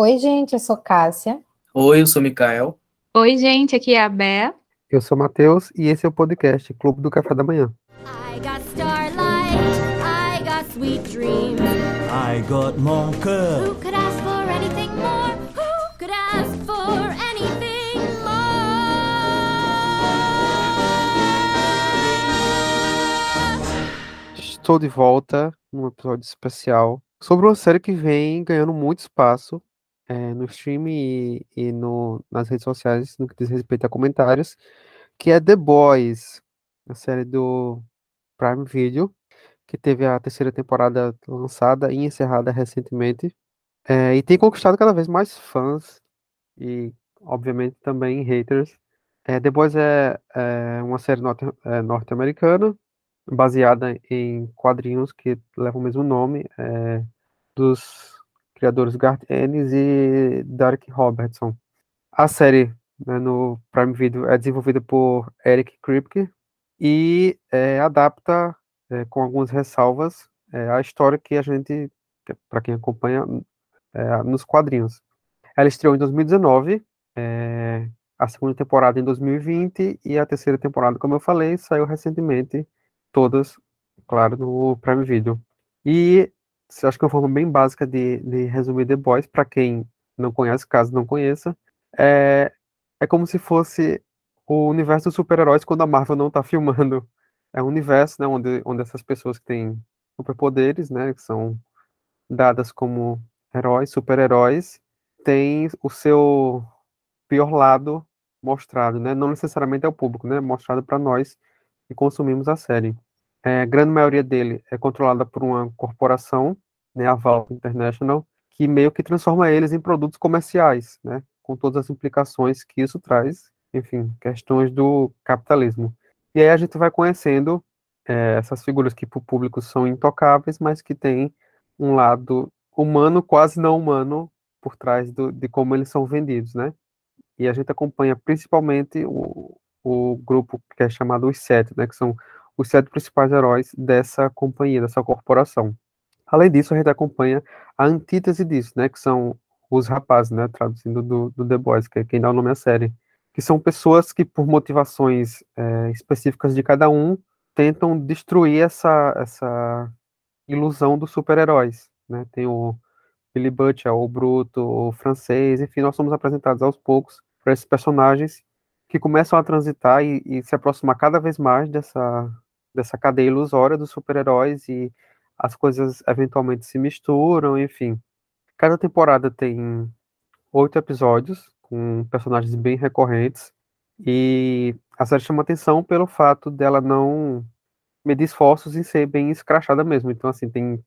Oi, gente, eu sou Cássia. Oi, eu sou Mikael. Oi, gente, aqui é a Bé. Eu sou Matheus e esse é o podcast Clube do Café da Manhã. I got starlight, I got sweet dreams. I got mocha. Who could ask for anything more? Who could ask for anything more? Estou de volta num episódio especial sobre uma série que vem ganhando muito espaço é, no stream e, e no, nas redes sociais no que diz respeito a comentários, que é The Boys, a série do Prime Video, que teve a terceira temporada lançada e encerrada recentemente, é, e tem conquistado cada vez mais fãs e, obviamente, também haters. É, The Boys é, é uma série é, norte-americana, baseada em quadrinhos que levam o mesmo nome, é, dos criadores Garth Ennis e Derek Robertson. A série né, no Prime Video é desenvolvida por Eric Kripke e é, adapta, é, com algumas ressalvas, é, a história que a gente, para quem acompanha, é, nos quadrinhos. Ela estreou em 2019, é, a segunda temporada em 2020 e a terceira temporada, como eu falei, saiu recentemente, todas, claro, no Prime Video. E acho que é uma forma bem básica de, de resumir The Boys, para quem não conhece, caso não conheça, é, é como se fosse o universo dos super-heróis quando a Marvel não está filmando. É um universo né, onde, onde essas pessoas que têm superpoderes, né, que são dadas como heróis, super-heróis, têm o seu pior lado mostrado, né? Não necessariamente ao público, né? Mostrado para nós que consumimos a série. É, a grande maioria dele é controlada por uma corporação, né, a Valve International, que meio que transforma eles em produtos comerciais, né? Com todas as implicações que isso traz, enfim, questões do capitalismo. E aí a gente vai conhecendo é, essas figuras que para o público são intocáveis, mas que têm um lado humano, quase não humano, por trás do, de como eles são vendidos, né? E a gente acompanha principalmente o, o grupo que é chamado Os Sete, né? Que são os sete principais heróis dessa companhia, dessa corporação. Além disso, a gente acompanha a antítese disso, né? Que são os rapazes, né? Traduzindo do, do The Boys, que é quem dá o nome à série que são pessoas que, por motivações é, específicas de cada um, tentam destruir essa, essa ilusão dos super-heróis. Né? Tem o Billy Butcher, o Bruto, o francês, enfim, nós somos apresentados aos poucos para esses personagens que começam a transitar e, e, se aproximar cada vez mais dessa, dessa cadeia ilusória dos super-heróis e as coisas eventualmente se misturam, enfim. Cada temporada tem oito episódios, com personagens bem recorrentes. E a série chama atenção pelo fato dela não medir esforços em ser bem escrachada mesmo. Então, assim, tem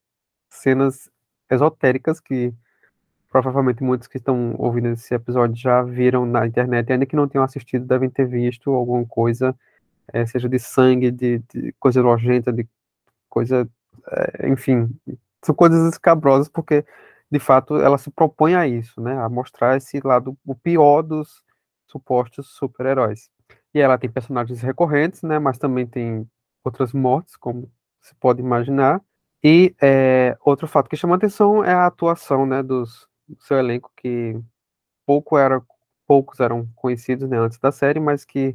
cenas esotéricas que provavelmente muitos que estão ouvindo esse episódio já viram na internet, ainda que não tenham assistido, devem ter visto alguma coisa, é, seja de sangue, de, de coisa nojenta, de coisa. É, enfim, são coisas escabrosas, porque de fato, ela se propõe a isso, né? A mostrar esse lado, o pior dos supostos super-heróis. E ela tem personagens recorrentes, né? Mas também tem outras mortes, como se pode imaginar. E é, outro fato que chama atenção é a atuação, né? Dos, do seu elenco, que pouco era, poucos eram conhecidos né, antes da série, mas que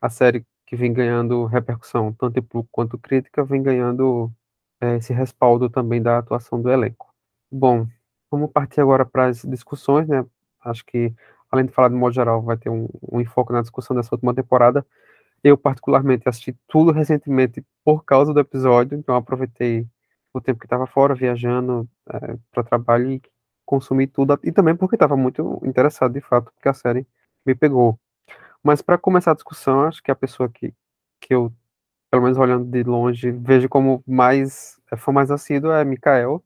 a série que vem ganhando repercussão, tanto em público quanto crítica, vem ganhando é, esse respaldo também da atuação do elenco. Bom, vamos partir agora para as discussões, né? Acho que, além de falar de modo geral, vai ter um, um enfoque na discussão dessa última temporada. Eu, particularmente, assisti tudo recentemente por causa do episódio, então aproveitei o tempo que estava fora, viajando é, para trabalho e consumi tudo, e também porque estava muito interessado, de fato, porque a série me pegou. Mas para começar a discussão, acho que a pessoa que, que eu, pelo menos olhando de longe, vejo como mais, é, foi mais assíduo é Mikael,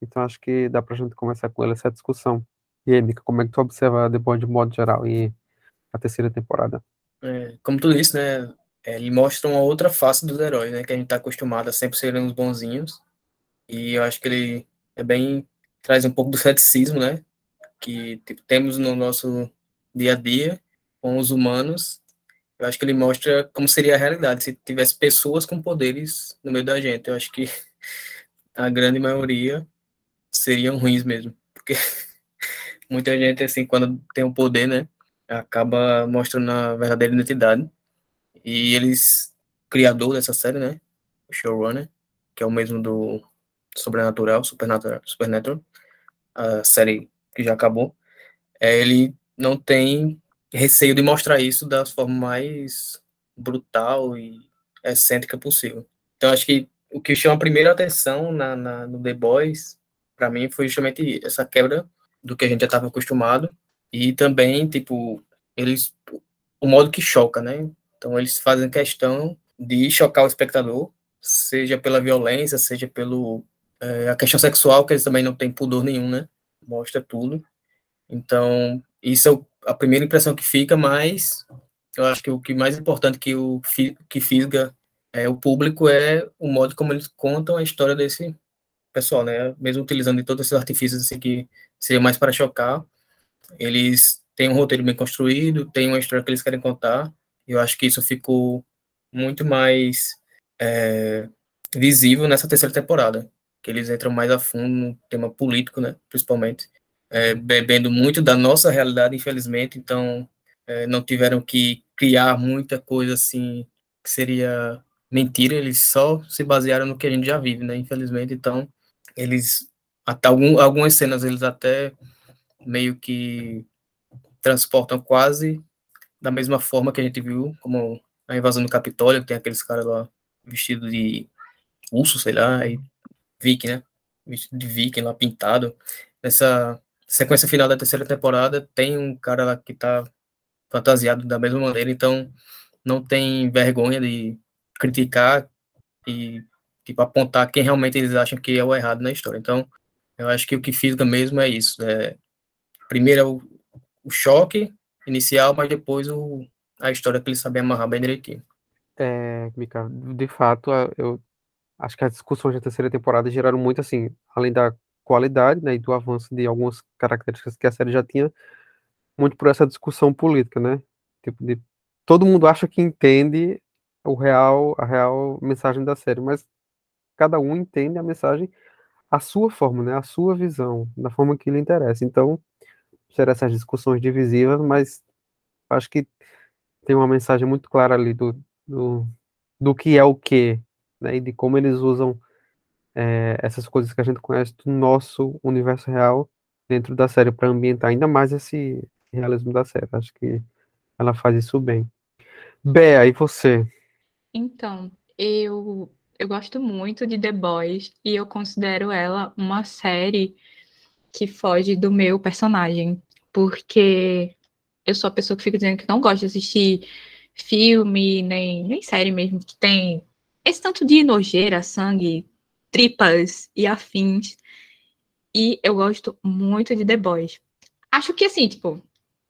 então acho que dá pra gente começar com ele essa discussão. E aí, Mika, como é que tu observa The Boy de modo geral e a terceira temporada? É, como tu disse, né? É, ele mostra uma outra face dos heróis, né? Que a gente tá acostumado a sempre serem os bonzinhos. E eu acho que ele é bem. traz um pouco do ceticismo, né? Que tipo, temos no nosso dia a dia com os humanos. Eu acho que ele mostra como seria a realidade se tivesse pessoas com poderes no meio da gente. Eu acho que a grande maioria seriam ruins mesmo. Porque muita gente, assim, quando tem o poder, né, acaba mostrando a verdadeira identidade. E eles, criador dessa série, né, o showrunner, que é o mesmo do Sobrenatural, Supernatural, Supernatural, a série que já acabou, é, ele não tem receio de mostrar isso da forma mais brutal e excêntrica possível. Então, acho que o que chama a primeira atenção na, na no The Boys, para mim, foi justamente essa quebra do que a gente já estava acostumado e também, tipo, eles o modo que choca, né? Então, eles fazem questão de chocar o espectador, seja pela violência, seja pelo é, a questão sexual, que eles também não têm pudor nenhum, né? Mostra tudo. Então, isso é a primeira impressão que fica, mas eu acho que o que mais importante que o que fisga é, o público é o modo como eles contam a história desse pessoal, né? Mesmo utilizando todos esses artifícios assim, que seria mais para chocar, eles têm um roteiro bem construído, têm uma história que eles querem contar. E eu acho que isso ficou muito mais é, visível nessa terceira temporada, que eles entram mais a fundo no tema político, né? Principalmente é, bebendo muito da nossa realidade, infelizmente. Então é, não tiveram que criar muita coisa assim que seria mentira, eles só se basearam no que a gente já vive, né? Infelizmente, então eles até algum, algumas cenas eles até meio que transportam quase da mesma forma que a gente viu, como a invasão do Capitólio, que tem aqueles caras lá vestidos de urso, sei lá, e viking, né? Vestido de viking lá pintado. Nessa sequência final da terceira temporada, tem um cara lá que tá fantasiado da mesma maneira, então não tem vergonha de criticar e tipo apontar quem realmente eles acham que é o errado na história. Então, eu acho que o que fica mesmo é isso. É, primeiro é o, o choque inicial, mas depois o, a história que eles sabem amarrar bem direitinho. É, Mika, de fato, eu acho que as discussões da terceira temporada geraram muito, assim, além da qualidade, né, e do avanço de algumas características que a série já tinha, muito por essa discussão política, né? Tipo, de todo mundo acha que entende o real, a real mensagem da série, mas cada um entende a mensagem a sua forma, né? A sua visão, da forma que lhe interessa. Então, serão essas discussões divisivas, mas acho que tem uma mensagem muito clara ali do, do, do que é o que, né? E de como eles usam é, essas coisas que a gente conhece do nosso universo real dentro da série para ambientar ainda mais esse realismo da série. Acho que ela faz isso bem. Bea, e você? Então, eu eu gosto muito de The Boys e eu considero ela uma série que foge do meu personagem, porque eu sou a pessoa que fica dizendo que não gosta de assistir filme, nem, nem série mesmo, que tem esse tanto de nojeira, sangue, tripas e afins. E eu gosto muito de The Boys. Acho que assim, tipo,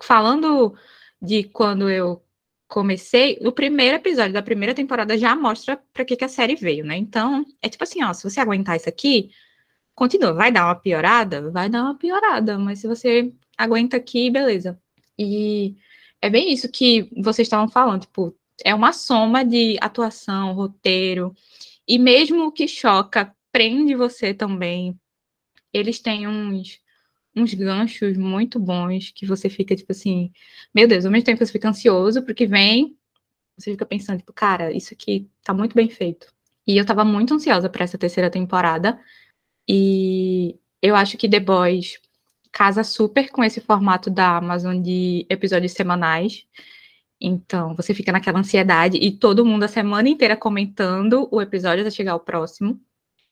falando de quando eu comecei, o primeiro episódio da primeira temporada já mostra para que, que a série veio, né? Então, é tipo assim, ó, se você aguentar isso aqui, continua. Vai dar uma piorada? Vai dar uma piorada, mas se você aguenta aqui, beleza. E é bem isso que vocês estavam falando, tipo, é uma soma de atuação, roteiro, e mesmo o que choca, prende você também. Eles têm uns uns ganchos muito bons que você fica, tipo assim, meu Deus, ao mesmo tempo que você fica ansioso porque vem, você fica pensando, tipo, cara, isso aqui tá muito bem feito. E eu tava muito ansiosa para essa terceira temporada. E eu acho que The Boys casa super com esse formato da Amazon de episódios semanais. Então, você fica naquela ansiedade e todo mundo a semana inteira comentando o episódio até chegar ao próximo.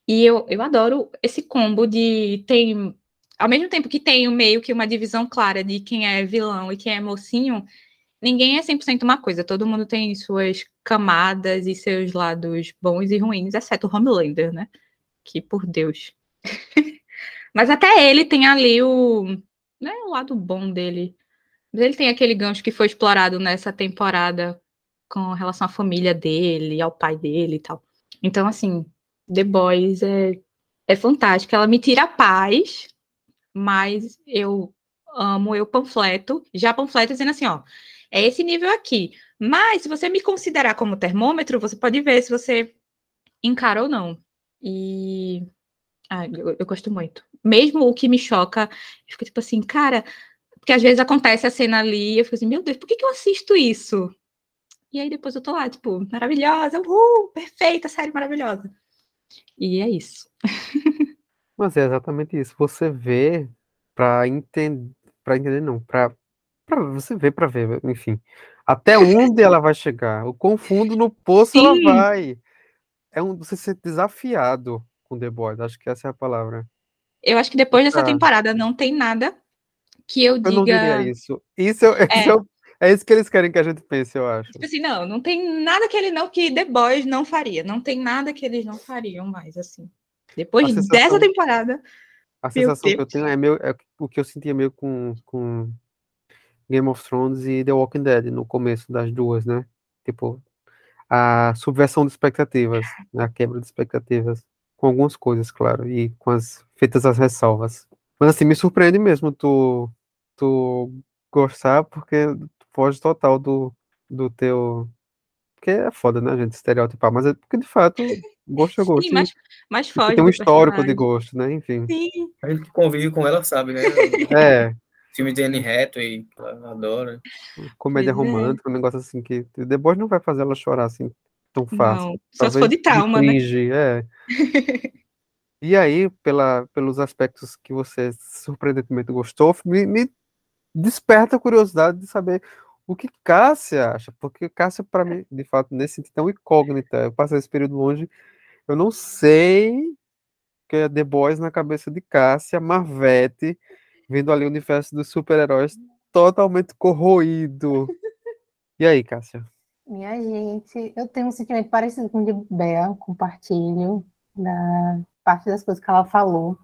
E eu, eu adoro esse combo de tem ao mesmo tempo que tem meio que uma divisão clara de quem é vilão e quem é mocinho, ninguém é 100% uma coisa. Todo mundo tem suas camadas e seus lados bons e ruins, exceto o Homelander, né? Que, por Deus. Mas até ele tem ali o, né, o lado bom dele. Mas ele tem aquele gancho que foi explorado nessa temporada com relação à família dele, ao pai dele e tal. Então, assim, The Boys é, é fantástico. Ela me tira a paz mas eu amo, eu panfleto, já panfleto dizendo assim, ó, é esse nível aqui. Mas se você me considerar como termômetro, você pode ver se você encara ou não. E ah, eu, eu, gosto muito. mesmo o que me choca, eu fico tipo assim, cara, porque às vezes acontece a cena ali, eu fico assim, meu Deus, por que, que eu assisto isso? E aí depois eu tô lá, tipo, maravilhosa, uhul, perfeita, série maravilhosa. E é isso. Mas é exatamente isso. Você vê pra entender, para entender não, pra, pra você ver pra ver, enfim. Até onde ela vai chegar? O quão fundo no poço ela Sim. vai. É um você ser desafiado com The Boys, acho que essa é a palavra. Eu acho que depois dessa Tá. temporada não tem nada que eu Eu não diria diga. isso. Isso é, é, o- é isso que eles querem que a gente pense, eu acho. Tipo assim, não, não tem nada que ele não, que The Boys não faria. Não tem nada que eles não fariam mais, assim. Depois sensação- dessa temporada, A sensação que eu Deus. tenho é, meio, é o que eu sentia meio com, com Game of Thrones e The Walking Dead no começo das duas, né? Tipo, a subversão de expectativas, né? a quebra de expectativas, com algumas coisas, claro, e com as feitas as ressalvas. Mas assim, me surpreende mesmo tu, tu gostar, porque foge total do, do teu. Porque é foda, né, gente, estereotipar, mas é porque de fato, gosto é gosto. sim, mas, mas foge tem um histórico de gosto, né? Enfim. Sim, A gente que convive com ela sabe, né? É, Filme de Anne Hathaway, adora. comédia Pois é. romântica, um negócio assim que The Boys não vai fazer ela chorar assim tão fácil. não. Só se for de Talvez trauma, né? cringe, é. E aí, pela, pelos aspectos que você surpreendentemente gostou, me, me desperta a curiosidade de saber o que Cássia acha, porque Cássia, para mim, de fato, nesse sentido, é uma incógnita. Eu passei esse período longe, eu não sei que é The Boys na cabeça de Cássia, Marvete, vendo ali o universo dos super-heróis totalmente corroído. E aí, Cássia? Minha gente, eu tenho um sentimento parecido com o de Bea, compartilho da parte das coisas que ela falou.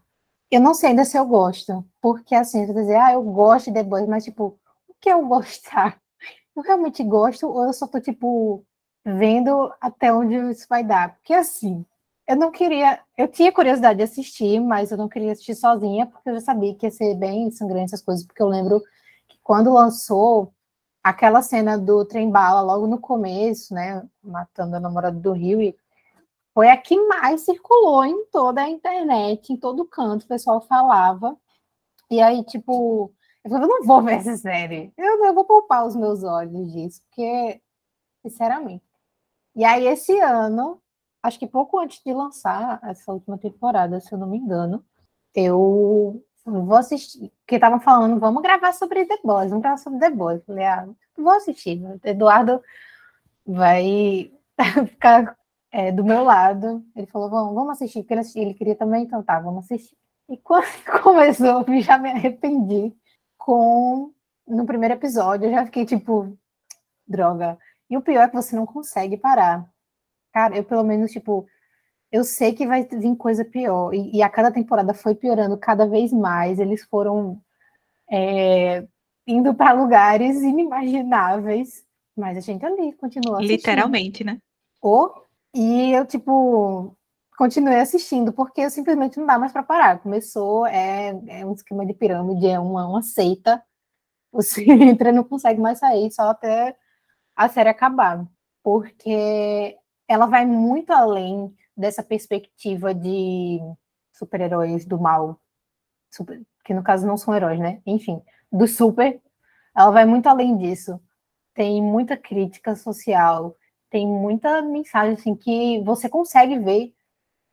Eu não sei ainda se eu gosto, porque assim, você dizer, ah, eu gosto de The Boys, mas tipo, o que eu gostar? Eu realmente gosto ou eu só tô tipo vendo até onde isso vai dar? Porque assim, eu não queria, eu tinha curiosidade de assistir, mas eu não queria assistir sozinha, porque eu já sabia que ia ser bem sangrante essas coisas, porque eu lembro que quando lançou aquela cena do trem bala logo no começo, né, matando a namorada do Rio, e foi a que mais circulou em toda a internet, em todo canto, o pessoal falava. E aí, tipo, eu falei, eu não vou ver essa série. Eu, eu vou poupar os meus olhos disso, porque, sinceramente. E aí, esse ano, acho que pouco antes de lançar essa última temporada, se eu não me engano, eu vou assistir, porque estavam falando, vamos gravar sobre The Boys, vamos gravar sobre The Boys. Eu falei, ah, vou assistir. Eduardo vai ficar é, do meu lado. Ele falou, vamos, vamos assistir, porque ele, queria também, então tá, vamos assistir. E quando começou, eu já me arrependi com no primeiro episódio, eu já fiquei tipo, droga. E o pior é que você não consegue parar. Cara, eu pelo menos, tipo, eu sei que vai vir coisa pior. E, e a cada temporada foi piorando cada vez mais. Eles foram é, indo para lugares inimagináveis. Mas a gente ali continua assistindo. Literalmente, né? Ou- E eu, tipo, continuei assistindo, porque simplesmente não dá mais para parar. Começou, é, é um esquema de pirâmide, é uma, uma seita. Você entra e não consegue mais sair, só até a série acabar. Porque ela vai muito além dessa perspectiva de super-heróis do mal. Super- que no caso não são heróis, né? Enfim, do super. Ela vai muito além disso. Tem muita crítica social, tem muita mensagem assim que você consegue ver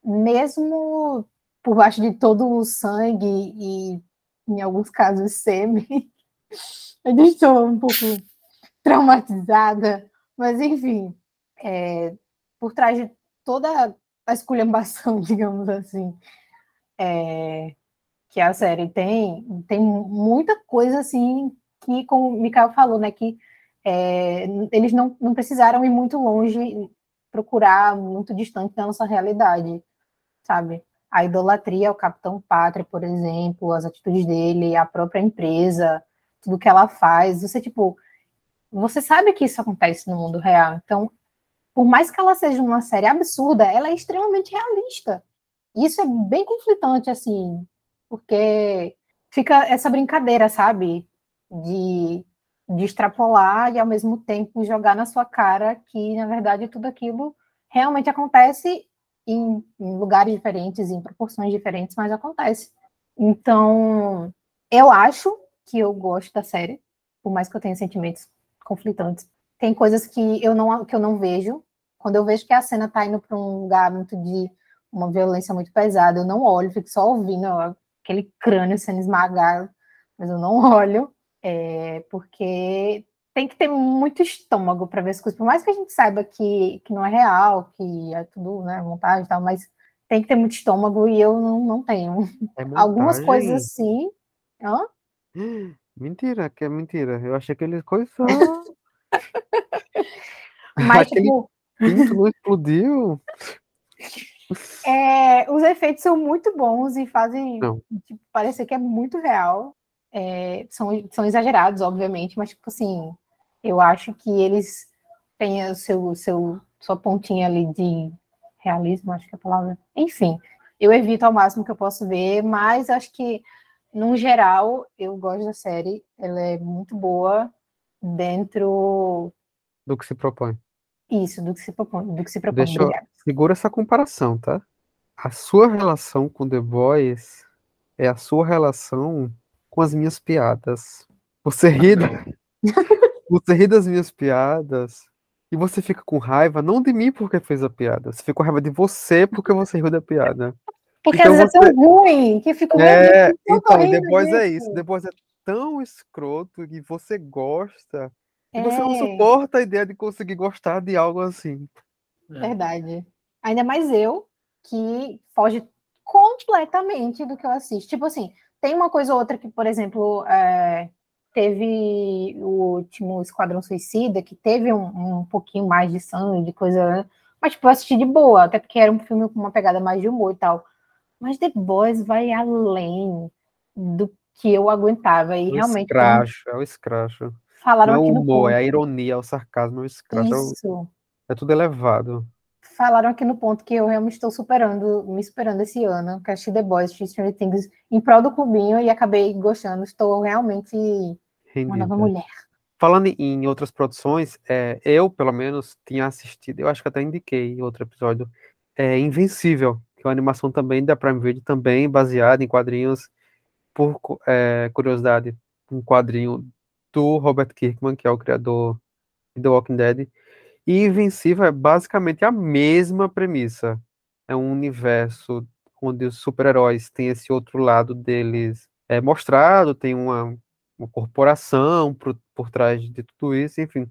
mesmo por baixo de todo o sangue e em alguns casos sêmen. Eu estou um pouco traumatizada, mas enfim, é, por trás de toda a esculhambação, digamos assim, é, que a série tem, tem muita coisa assim que, como o Mikael falou, né, que é, eles não, não precisaram ir muito longe, procurar muito distante da nossa realidade, sabe? A idolatria ao Capitão Pátria, por exemplo, as atitudes dele, a própria empresa, tudo que ela faz, você, tipo, você sabe que isso acontece no mundo real, então, por mais que ela seja uma série absurda, ela é extremamente realista. Isso é bem conflitante, assim, porque fica essa brincadeira, sabe? De de extrapolar e ao mesmo tempo jogar na sua cara que, na verdade, tudo aquilo realmente acontece em, em lugares diferentes, em proporções diferentes, mas acontece. Então, eu acho que eu gosto da série, por mais que eu tenha sentimentos conflitantes. Tem coisas que eu não, que eu não vejo. Quando eu vejo que a cena tá indo para um lugar muito de uma violência muito pesada, eu não olho, fico só ouvindo aquele crânio sendo esmagado, mas eu não olho, é, porque tem que ter muito estômago para ver as coisas, por mais que a gente saiba que, que não é real, que é tudo né, montagem e tal, mas tem que ter muito estômago e eu não, não tenho. É Algumas coisas assim. Hã? Mentira, que é mentira. Eu achei que eles coisas. Mas, Aquele tipo, pinto não explodiu. é, os efeitos são muito bons e fazem tipo, parecer que é muito real. É, são, são exagerados, obviamente, mas, tipo assim, eu acho que eles têm o seu, seu, sua pontinha ali de realismo, acho que é a palavra. Enfim, eu evito ao máximo que eu posso ver, mas acho que, no geral, eu gosto da série. Ela é muito boa dentro Do que se propõe. isso, do que se propõe, do que se propõe. Deixa eu-. Segura essa comparação, tá? A sua relação com The Boys é a sua relação com as minhas piadas. Você ri, você ri das minhas piadas e você fica com raiva, não de mim porque fez a piada, você fica com raiva de você porque você riu da piada. Porque Então às vezes você- é tão ruim que eu fico É, "Meu Deus, eu tô então, rindo Boys é disso." isso. Boys é tão escroto que você gosta e você não É. suporta a ideia de conseguir gostar de algo assim. É. Verdade. Ainda mais eu, que foge completamente do que eu assisto. Tipo assim, tem uma coisa ou outra que, por exemplo, é, teve o último Esquadrão Suicida, que teve um, um pouquinho mais de sangue, de coisa. Mas, tipo, eu assisti de boa, até porque era um filme com uma pegada mais de humor e tal. Mas The Boys vai além do que eu aguentava. E O realmente, como escracho, é o escracho. falaram Não é o humor, é a ironia, é o sarcasmo, é o escracho, é, o- isso. é tudo elevado. Falaram aqui no ponto que eu realmente estou superando, me superando esse ano, que achei The Boys, Stranger Things em prol do clubinho e acabei gostando. Estou realmente uma Rendida. nova mulher. Falando em outras produções, é, eu, pelo menos, tinha assistido, eu acho que até indiquei em outro episódio, é Invencível, que é uma animação também da Prime Video, também baseada em quadrinhos, por é, curiosidade, um quadrinho do Robert Kirkman, que é o criador de The Walking Dead. E Invencível é basicamente a mesma premissa. É um universo onde os super-heróis têm esse outro lado deles é, mostrado, tem uma, uma corporação por, por trás de tudo isso, enfim.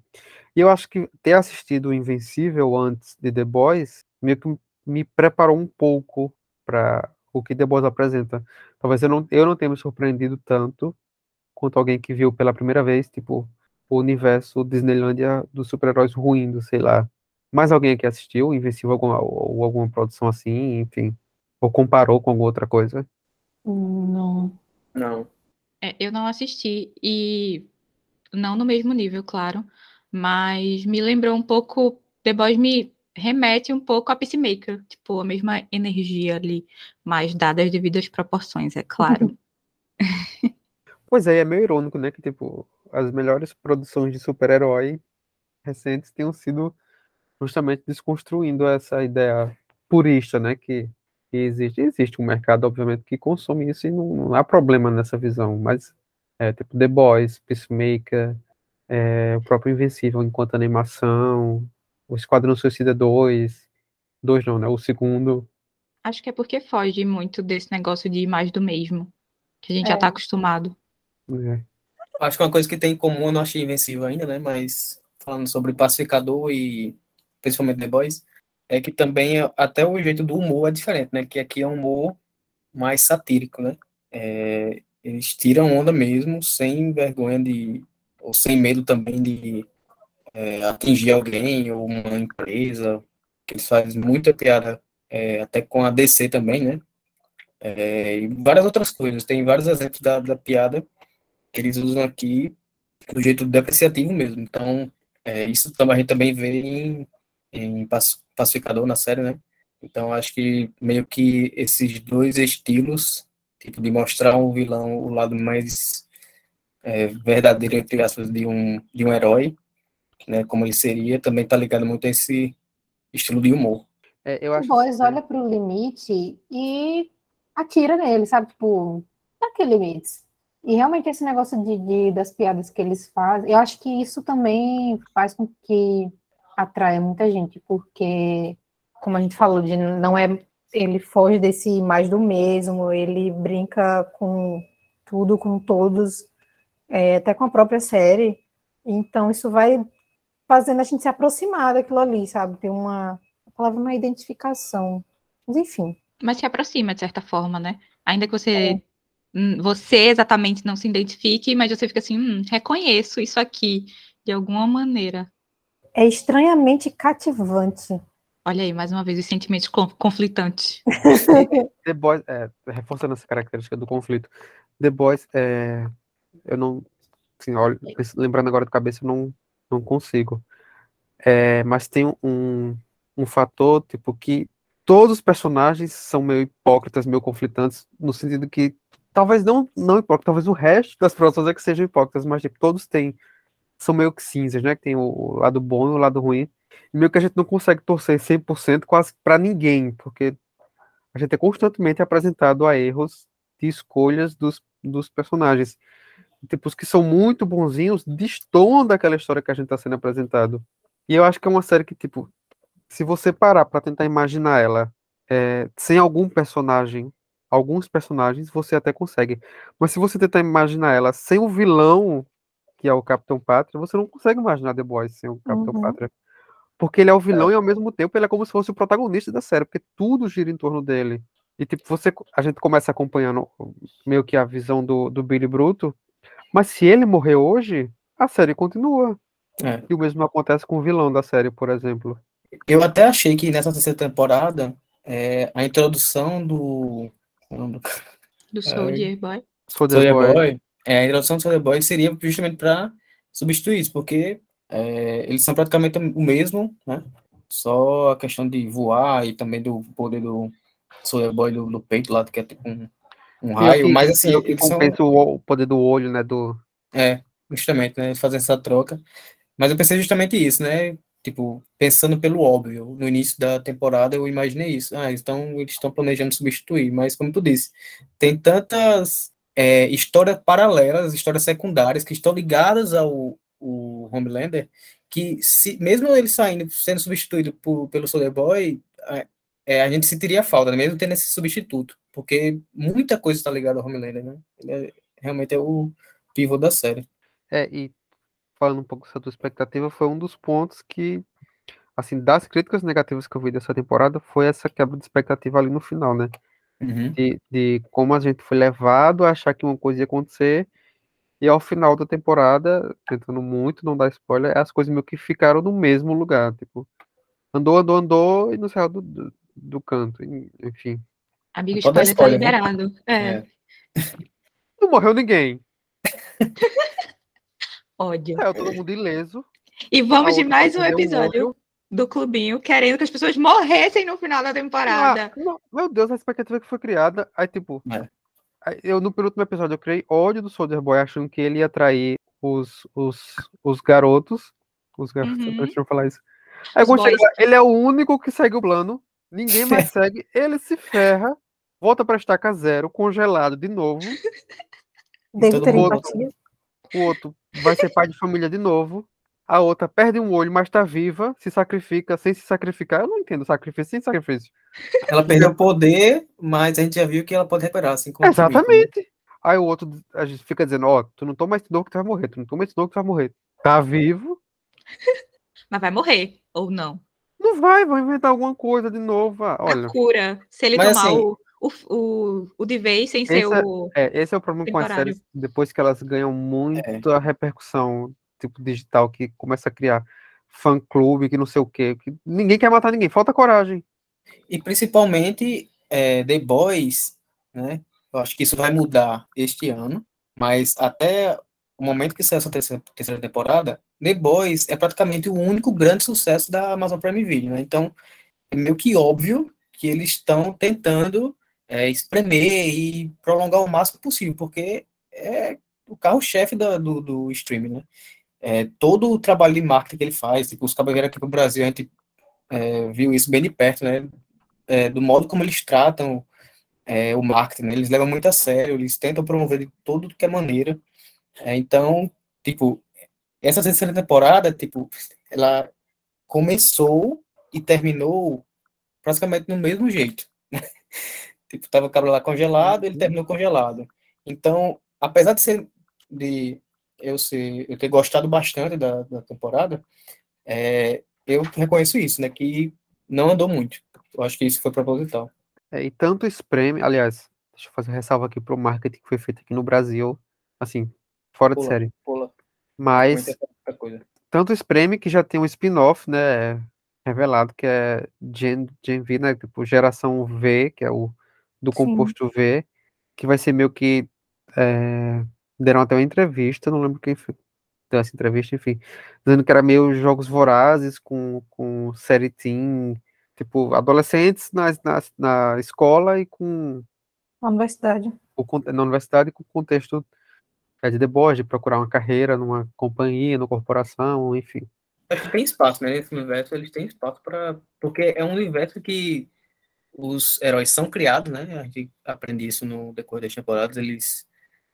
E eu acho que ter assistido Invencível antes de The Boys meio que me preparou um pouco para o que The Boys apresenta. Talvez eu não, eu não tenha me surpreendido tanto quanto alguém que viu pela primeira vez, tipo, o universo Disneylândia dos super-heróis ruindo, sei lá. Mais alguém aqui assistiu Invencível alguma, ou alguma produção assim, enfim, ou comparou com alguma outra coisa? Não. Não. É, eu não assisti e não no mesmo nível, claro, mas me lembrou um pouco, The Boys me remete um pouco a Peacemaker, tipo, a mesma energia ali, mas dadas as devidas proporções, é claro. Pois é, é meio irônico, né? Que, tipo, as melhores produções de super-herói recentes tenham sido justamente desconstruindo essa ideia purista, né? Que, que existe. Existe um mercado, obviamente, que consome isso e não, não há problema nessa visão, mas é tipo The Boys, Peacemaker, é, o próprio Invencível enquanto animação, o Esquadrão Suicida 2, 2 não, né? O segundo. Acho que é porque foge muito desse negócio de mais do mesmo, que a gente já É. tá acostumado. Né? Acho que uma coisa que tem em comum, eu não achei invencível ainda, né? Mas falando sobre Pacificador e principalmente The Boys, é que também é- até o jeito do humor é diferente, né? Que aqui é um humor mais satírico, né? É, eles tiram onda mesmo, sem vergonha de. ou sem medo também de é, atingir alguém ou uma empresa. Que eles fazem muita piada, é, até com a DC também, né? É, e várias outras coisas. Tem vários exemplos da, da piada que eles usam aqui do jeito depreciativo mesmo. Então, é, isso também a gente também vê em, em Pac- Pacificador na série, né? Então, acho que meio que esses dois estilos, tipo, de mostrar um vilão o lado mais é, verdadeiro, entre aspas, de um, de um herói, né? Como ele seria, também tá ligado muito a esse estilo de humor. É, eu O acho Boys assim, olha pro limite e atira nele, sabe? Tipo, Pra que limites? E realmente esse negócio de, de- das piadas que eles fazem, eu acho que isso também faz com que atraia muita gente, porque, como a gente falou, de não é, ele foge desse mais do mesmo, ele brinca com tudo, com todos, é, até com a própria série. Então isso vai fazendo a gente se aproximar daquilo ali, sabe? Tem uma, a palavra uma identificação. Mas enfim. Mas se aproxima, de certa forma, né? Ainda que você, hum, você exatamente não se identifique, mas você fica assim, hum, reconheço isso aqui, de alguma maneira. É estranhamente cativante. Olha aí, mais uma vez, os sentimentos con- conflitantes. The Boys, é, reforçando essa característica do conflito. The Boys, é, eu não, assim, olha, lembrando agora de cabeça, eu não, não consigo. É, mas tem um, um fator, tipo, que todos os personagens são meio hipócritas, meio conflitantes, no sentido que, talvez não, não hipócritas, talvez o resto das pessoas é que sejam hipócritas, mas, tipo, todos têm, são meio que cinzas, né, que tem o, o lado bom e o lado ruim, e meio que a gente não consegue torcer 100% quase para ninguém, porque a gente é constantemente apresentado a erros de escolhas dos, dos personagens. Tipo, os que são muito bonzinhos destoam daquela história que a gente está sendo apresentado. E eu acho que é uma série que, tipo, se você parar para tentar imaginar ela é, sem algum personagem, alguns personagens, você até consegue. Mas se você tentar imaginar ela sem o vilão, que é o Capitão Pátria, você não consegue imaginar The Boys sem o Capitão Uhum. Pátria. Porque ele é o vilão e ao mesmo tempo ele é como se fosse o protagonista da série, porque tudo gira em torno dele. E tipo, você, a gente começa acompanhando meio que a visão do, do Billy Bruto, mas se ele morrer hoje, a série continua. É. E o mesmo acontece com o vilão da série, por exemplo. Eu até achei que nessa terceira temporada, é, a introdução do. É nome do Do Soldier Boy. Soldier Soldier Boy. Boy, é, a introdução do Soldier Boy seria justamente para substituir isso, porque é, eles são praticamente o mesmo, né? Só a questão de voar e também do poder do Soldier Boy do, do peito lá, que é tipo um, um E raio, aqui- mas assim, e o que eles são, compensa o, o poder do olho, né? Do, é, justamente, né? Fazendo essa troca. Mas eu pensei justamente isso, né? Tipo, pensando pelo óbvio, no início da temporada eu imaginei isso. Ah, então eles estão planejando substituir, mas como tu disse, tem tantas é, histórias paralelas, histórias secundárias que estão ligadas ao, Homelander, que se, mesmo ele saindo, sendo substituído por, pelo Soldier Boy, a, é, a gente sentiria falta, né? mesmo tendo esse substituto, porque muita coisa está ligada ao Homelander, né? Ele é- realmente é o pivô da série. É, e falando um pouco sobre a tua expectativa, foi um dos pontos que, assim, das críticas negativas que eu vi dessa temporada, foi essa quebra de expectativa ali no final, né? Uhum. De, de como a gente foi levado a achar que uma coisa ia acontecer, e ao final da temporada, tentando muito não dar spoiler, as coisas meio que ficaram no mesmo lugar, tipo, andou, andou, andou, e não saiu do, do, do canto, enfim. Amigo, spoiler tá spoiler, né? liberado. É, É. Não morreu ninguém, ódio. saiu todo mundo ileso. E vamos de mais um episódio olho. do Clubinho, querendo que as pessoas morressem no final da temporada. Ah, não, meu Deus, a expectativa que foi criada. Aí, tipo, É. eu no penúltimo episódio eu criei ódio do Soldier Boy, achando que ele ia atrair os, os, os garotos. Os garotos, Uhum. deixa eu falar isso. Aí quando chega ele é o único que segue o plano, ninguém mais segue, ele se ferra, volta pra estaca zero, congelado de novo. Todo ter mundo- empatia. O outro vai ser pai de família de novo. A outra perde um olho, mas tá viva, se sacrifica sem se sacrificar. Eu não entendo sacrifício sem sacrifício. Ela perdeu o poder, mas a gente já viu que ela pode recuperar, assim Vitor, né? Exatamente. Aí o outro, a gente fica dizendo, ó, tu não toma esse novo que tu vai morrer, tu não toma esse novo que tu vai morrer. Tá vivo? Mas vai morrer, ou não. Não vai, vão inventar alguma coisa de novo. Ah, olha, A cura. Se ele Mas tomar assim- o, o, o, o de vez sem ser Esse é- o. é, esse é o problema com as Temporário. séries, depois que elas ganham muita repercussão, tipo, digital, que começa a criar fã-clube, que não sei o quê, que ninguém quer matar ninguém, falta coragem. E principalmente é, The Boys, né? Eu acho que isso vai mudar este ano, mas até o momento que sair essa terceira, terceira temporada, The Boys é praticamente o único grande sucesso da Amazon Prime Video, né? Então, é meio que óbvio que eles estão tentando é, espremer e prolongar o máximo possível, porque é o carro-chefe do, do streaming, né? É, todo o trabalho de marketing que ele faz, tipo, os cabos aqui pro Brasil, a gente é, viu isso bem de perto, né? É, do modo como eles tratam é, o marketing, né? eles levam muito a sério, eles tentam promover de todo que é maneira. É, então, tipo, essa terceira temporada, tipo, ela começou e terminou praticamente no mesmo jeito. tipo, tava o cabelo lá congelado, ele terminou congelado. Então, apesar de ser de eu ser eu ter gostado bastante da, da temporada, é, eu reconheço isso, né, que não andou muito. Eu acho que isso foi proposital. É, e tanto espreme, aliás, deixa eu fazer ressalva aqui pro marketing que foi feito aqui no Brasil, assim, fora Pula, de série. pula. Mas tanto espreme que já tem um spin-off, né, revelado que é Gen, Gen V, né, tipo geração V, que é o do Sim. composto V, que vai ser meio que é, deram até uma entrevista, não lembro quem foi, deu essa entrevista, enfim, dizendo que era meio jogos vorazes com, com série teen, tipo, adolescentes na, na, na escola e com Na universidade. o, na universidade com o contexto é, de deboche, de procurar uma carreira numa companhia, numa corporação, enfim. Acho que tem espaço, né? Nesse universo eles têm espaço para. Porque é um universo que os heróis são criados, né? A gente aprende isso no decorrer das temporadas, eles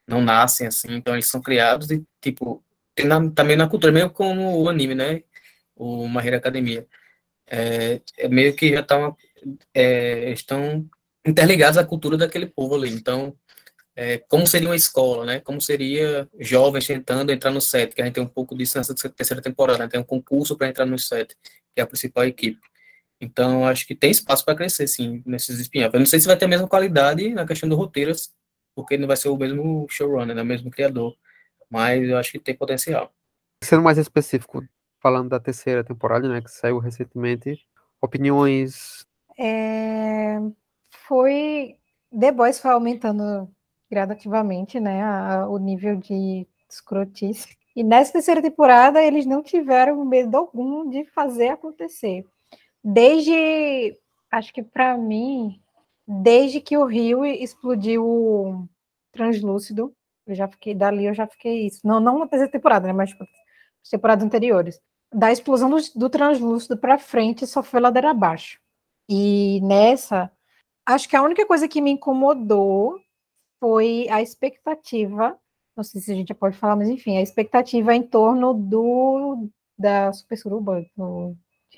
não nascem assim, então eles são criados e, tipo, tem na- também na cultura, meio como o anime, né? O Hero Academia. É, é meio que já estão estão interligados à cultura daquele povo ali. Então, é, como seria uma escola, né? Como seria jovens tentando entrar no set, que a gente tem um pouco disso nessa terceira temporada, né? Tem um concurso para entrar no set, que é a principal equipe. Então, acho que tem espaço para crescer, sim, nesses spin-offs. Eu não sei se vai ter a mesma qualidade na questão do roteiro, porque não vai ser o mesmo showrunner, né? o mesmo criador. Mas eu acho que tem potencial. Sendo mais específico, falando da terceira temporada, né, que saiu recentemente, opiniões É, foi. The Boys foi aumentando gradativamente, né? a- o nível de escrotice. E nessa terceira temporada, eles não tiveram medo algum de fazer acontecer. Desde. Acho que para mim, desde que o Rio explodiu o translúcido, eu já fiquei. Dali eu já fiquei isso. Não, não na terceira temporada, né? Mas tipo, as temporadas anteriores. Da explosão do, do translúcido para frente, só foi ladeira abaixo. E nessa, acho que a única coisa que me incomodou foi a expectativa, não sei se a gente já pode falar, mas enfim, a expectativa em torno do da Super Suruba,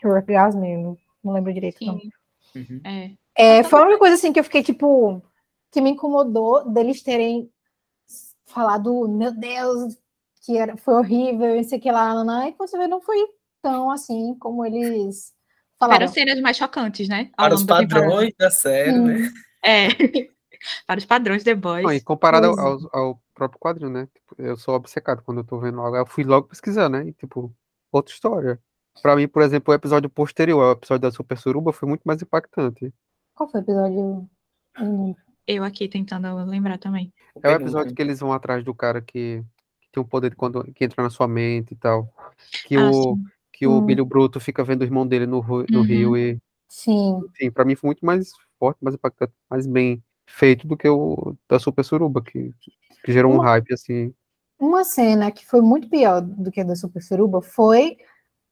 do Orgasme, não, não lembro direito. Não. Sim, Uhum. é. É, foi a única coisa assim que eu fiquei tipo que me incomodou deles terem falado, meu Deus, que era, foi horrível, isso aqui lá, lá, lá, e quando você vê, não foi tão assim como eles falaram. Para cenas mais chocantes, né? Ao Para os da padrões da série, Sim. né? É. Para os padrões The Boys. Não, e comparado ao, é. ao- ao próprio quadrinho, né? Tipo, eu sou obcecado quando eu tô vendo algo. Eu fui logo pesquisar, né? E, tipo, outra história. Pra mim, por exemplo, o episódio posterior, o episódio da Super Suruba, foi muito mais impactante. Qual foi o episódio? Eu aqui tentando lembrar também. É o episódio que eles vão atrás do cara que, que tem o poder de quando que entra na sua mente e tal. Que Ah, o, sim. que o Hum. Billy Bruto fica vendo o irmão dele no, no Uhum. rio e, Sim. enfim, pra mim foi muito mais forte, mais impactante, mais bem feito do que o da Super Suruba, que, que gerou um Uma- hype, assim. Uma cena que foi muito pior do que a da Super Suruba foi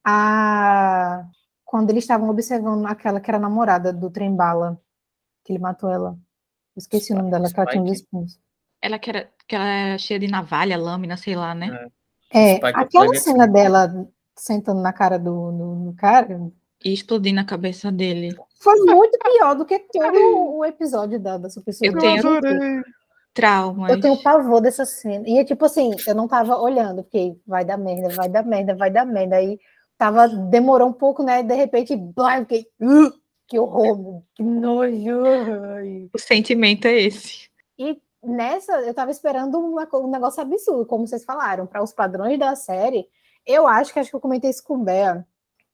a quando eles estavam observando aquela que era namorada do trem bala, que ele matou ela. Eu esqueci o nome dela, que ela tinha Spike. espinhos. Ela que era, que ela era cheia de navalha, lâmina, sei lá, né? É, Spike aquela Spike. cena dela sentando na cara do, do, do cara E explodindo a cabeça dele. foi muito pior do que todo o episódio da, da Super Eu tenho- Traumas. Eu tenho pavor dessa cena. E é tipo assim, eu não tava olhando, porque vai dar merda, vai dar merda, vai dar merda. Aí tava, demorou um pouco, né? De repente, blá, fiquei, "Uh, que horror, que nojo. O sentimento é esse. E nessa, eu tava esperando uma um negócio absurdo, como vocês falaram, para os padrões da série. Eu acho que acho que eu comentei isso com o Bea,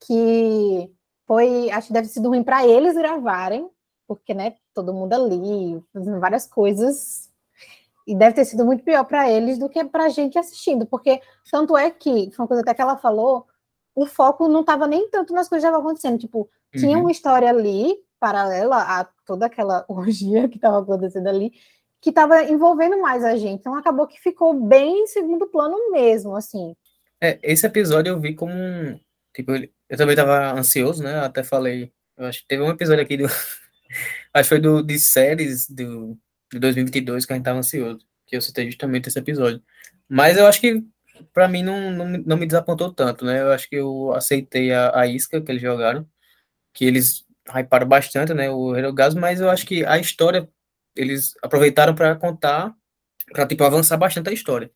que foi, acho que deve ter sido ruim para eles gravarem, porque, né, todo mundo ali, fazendo várias coisas, e deve ter sido muito pior para eles do que para a gente assistindo, porque tanto é que, foi uma coisa até que ela falou, o foco não estava nem tanto nas coisas que estavam acontecendo, tipo, tinha Uhum. uma história ali, paralela a toda aquela orgia que estava acontecendo ali, que estava envolvendo mais a gente. Então acabou que ficou bem em segundo plano mesmo, assim. É, esse episódio eu vi como um. Tipo, eu também tava ansioso, né? Eu até falei. Eu acho que teve um episódio aqui do, Acho que foi do, de séries do, de 2022 que a gente tava ansioso, que eu citei justamente esse episódio. Mas eu acho que, pra mim, não, não, não me desapontou tanto, né? Eu acho que eu aceitei a, a isca que eles jogaram, que eles hyparam bastante, né? O Hero Gas, mas eu acho que a história, eles aproveitaram para contar, para tipo, avançar bastante a história.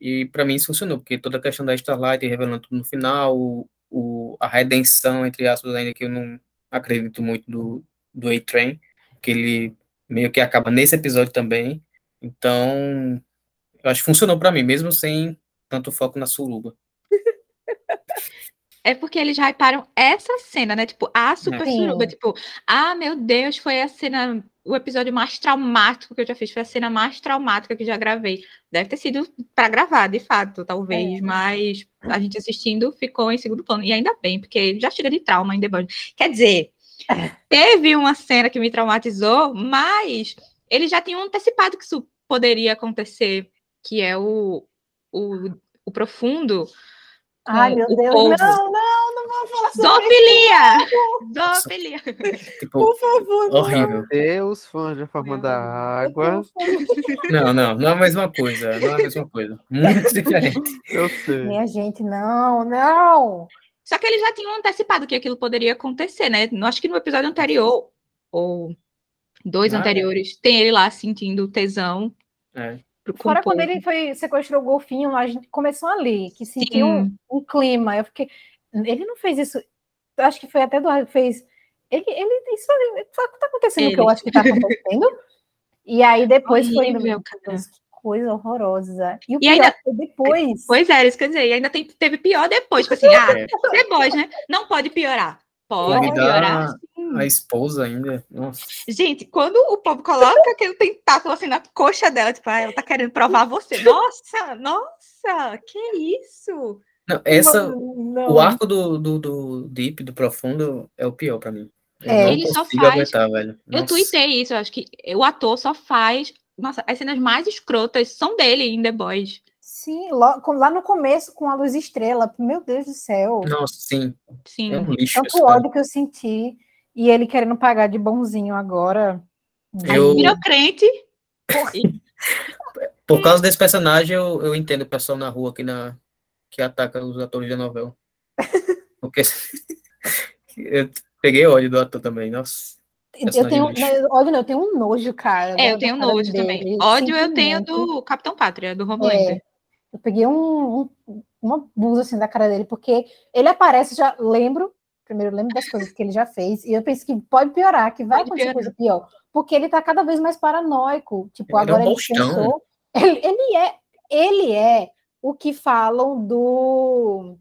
E pra mim isso funcionou, porque toda a questão da Starlight revelando tudo no final, o, o, a redenção, entre aspas, ainda que eu não acredito muito do, do A-Train, que ele meio que acaba nesse episódio também. Então, eu acho que funcionou pra mim, mesmo sem tanto foco na suruba. É porque eles hyparam essa cena, né? Tipo, a super Sim. suruba. Tipo, ah, meu Deus, foi a cena, o episódio mais traumático que eu já fiz. Foi a cena mais traumática que já gravei. Deve ter sido pra gravar, de fato, talvez. É. Mas a gente assistindo ficou em segundo plano. E ainda bem, porque já chega de trauma em The Boys. Quer dizer, teve uma cena que me traumatizou, mas eles já tinham antecipado que isso poderia acontecer, que é o, o, o profundo. Ai, meu o Deus, povo. não, não, não vamos falar sobre Zoofilia! Zoofilia! Tipo, Por favor, horrível. Deus, fãs da forma Meu da água. Não, não, não é a mesma coisa, não é a mesma coisa. Muito diferente. Eu sei. Minha gente, não, não. Só que eles já tinham antecipado que aquilo poderia acontecer, né? Acho que no episódio anterior, ou dois Ah, é. anteriores, tem ele lá sentindo tesão. É. Fora quando ele foi, sequestrou o golfinho, a gente começou ali, que sentiu um, um clima. Eu fiquei. Ele não fez isso. Acho que foi até Eduardo fez. Ele, ele isso tá tá acontecendo o que eu acho que tá acontecendo. E aí depois foi. indo, meu. Deus, que coisa horrorosa. E o E pior ainda- foi depois. Pois é, isso quer dizer, e ainda tem- teve pior depois. Tipo assim, ah, Boys, né? Não pode piorar. Pode Convidar piorar. sim. A esposa ainda. Nossa. Gente, quando o povo coloca aquele tentáculo assim na coxa dela, tipo, ah, ela tá querendo provar você. Nossa, nossa, que isso? Não, essa, Não. o arco do, do, do Deep, do Profundo, é o pior pra mim. Eu É. não Ele só faz- aguentar, velho. Eu tuitei isso, eu acho que o ator só faz. Nossa, as cenas mais escrotas são dele em The Boys. Sim, lá no começo com a luz estrela. Meu Deus do céu. Nossa, sim. Sim. É um lixo Tanto ódio que eu senti. E ele querendo pagar de bonzinho agora. Aí Eu- virou crente. Por causa desse personagem, eu, eu entendo o pessoal na rua que, na, que ataca os atores da novela. Porque eu peguei ódio do ator também, nossa. Eu tenho, lixo. mas, ódio não, eu tenho um nojo, cara. É, eu tenho nojo também. dele, Ódio eu tenho do Capitão Pátria, do Homelander. É, eu peguei um, um, uma blusa assim da cara dele, porque ele aparece, já lembro, primeiro eu lembro das coisas que ele já fez, e eu penso que pode piorar, que vai Pode acontecer piorar. coisa pior, porque ele tá cada vez mais paranoico. Tipo, Ele é um agora ele pensou. Ele, ele é, ele é o que falam do.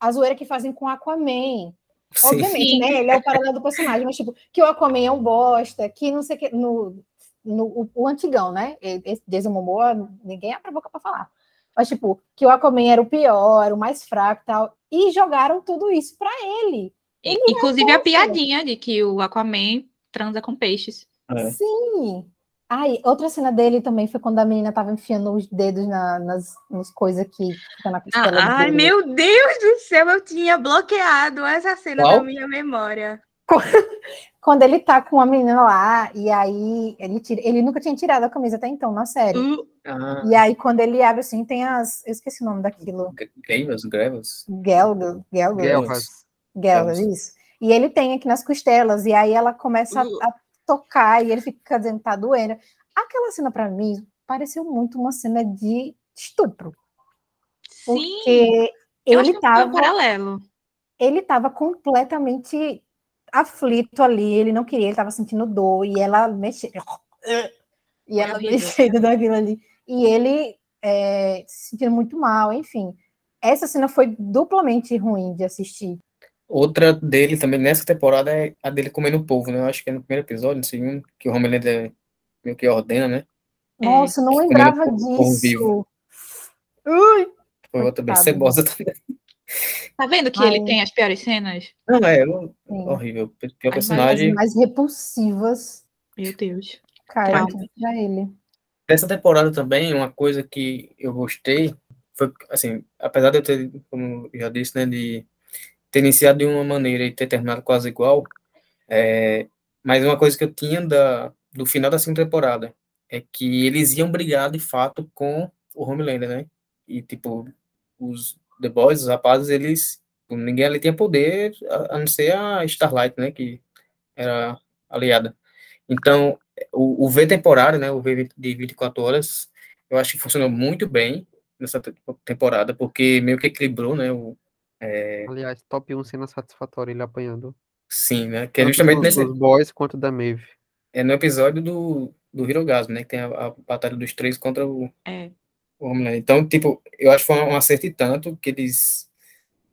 A zoeira que fazem com Aquaman. Sim. Obviamente, Sim. né? Ele é o paralelo do personagem, mas tipo, que o Aquaman é um bosta, que não sei o que. No, no, o, o antigão, né? E- Esse Jason Momoa, ninguém abre a boca pra falar. Mas, tipo, que o Aquaman era o pior, era o mais fraco e tal. E jogaram tudo isso pra ele. Ele Inclusive a piadinha de que o Aquaman transa com peixes. É. Sim. Ai, outra cena dele também foi quando a menina tava enfiando os dedos na, nas, nas coisas que ficam na costela Ah, ai, dele. meu Deus do céu, eu tinha bloqueado essa cena Qual? da minha memória. Quando ele tá com a menina lá, e aí ele, tira, ele nunca tinha tirado a camisa até então, na série. Uh, Ah, E aí, quando ele abre assim, tem as. Eu esqueci o nome daquilo. Gelvas. Gelga, Gelgas. isso. E ele tem aqui nas costelas, e aí ela começa a, Uh. a tocar, e ele fica dizendo que tá doendo. Aquela cena, pra mim, pareceu muito uma cena de estupro. sim, Porque eu acho ele foi um tava, paralelo. ele tava completamente aflito ali, ele não queria, ele tava sentindo dor, e ela mexendo. E ela mexendo daquilo ali. E ele é, se sentindo muito mal, enfim. Essa cena foi duplamente ruim de assistir. Outra dele também nessa temporada é a dele comendo o povo, né? Eu acho que é no primeiro episódio, no segundo, que o Homelander meio que ordena, né? É, Nossa, não lembrava disso. Ui, Foi outra bem cebosa também. Tá vendo que Ai. ele tem as piores cenas? Não, é sim. horrível. Pior As personagem. mais repulsivas, Meu Deus. cara, Trauma. pra ele. Dessa temporada também, uma coisa que eu gostei foi, assim, apesar de eu ter, como eu já disse, né, de ter iniciado de uma maneira e ter terminado quase igual, é, Mas uma coisa que eu tinha da, do final da segunda temporada é que eles iam brigar de fato com o Homelander, né? E tipo, os The Boys, os rapazes, eles. Ninguém ali tinha poder, a, não ser a Starlight, né? Que era aliada. Então, o, o V temporário, né? O V de 24 horas, eu acho que funcionou muito bem nessa temporada, porque meio que equilibrou, né? O, é... Aliás, top 1 cena satisfatória ele apanhando. Sim, né? Que é justamente nesse. Os boys quanto da Maeve. É no episódio do, do Hirogasmo, né? Que tem a, a batalha dos três contra o, É. o Homelander. Então, tipo, eu acho que foi um acerto e tanto que eles.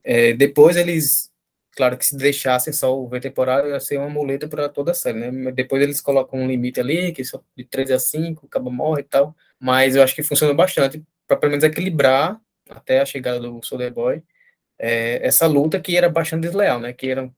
é, depois eles. Claro que se deixassem só o V temporário ia ser uma muleta para toda a série, né? Mas depois eles colocam um limite ali, que só de 3 a 5, acaba morre e tal. Mas eu acho que funcionou bastante para pelo menos equilibrar até a chegada do Soldier Boy é, essa luta que era bastante desleal, né? Que era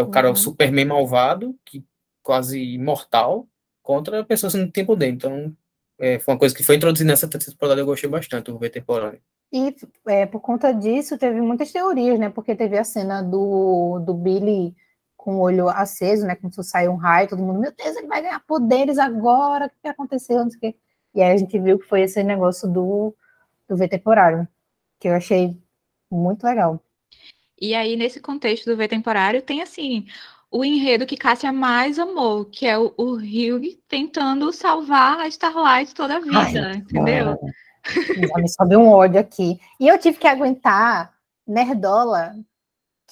o cara, Uhum. o Superman malvado, que quase imortal, contra pessoas que não têm poder. Então, é, foi uma coisa que foi introduzida nessa terceira temporada, eu gostei bastante, o V temporário. E é, por conta disso, teve muitas teorias, né? Porque teve a cena do, do Billy com o olho aceso, né? Como se saiu um raio, todo mundo, meu Deus, ele vai ganhar poderes agora, o que que aconteceu? Não sei o quê. E aí a gente viu que foi esse negócio do, do V temporário, que eu achei muito legal. E aí, nesse contexto do V temporário, tem assim o enredo que Cássia mais amou, que é o, o Hugh tentando salvar a Starlight toda a vida, Ai, entendeu? Já me sobe um ódio aqui. E eu tive que aguentar Nerdola,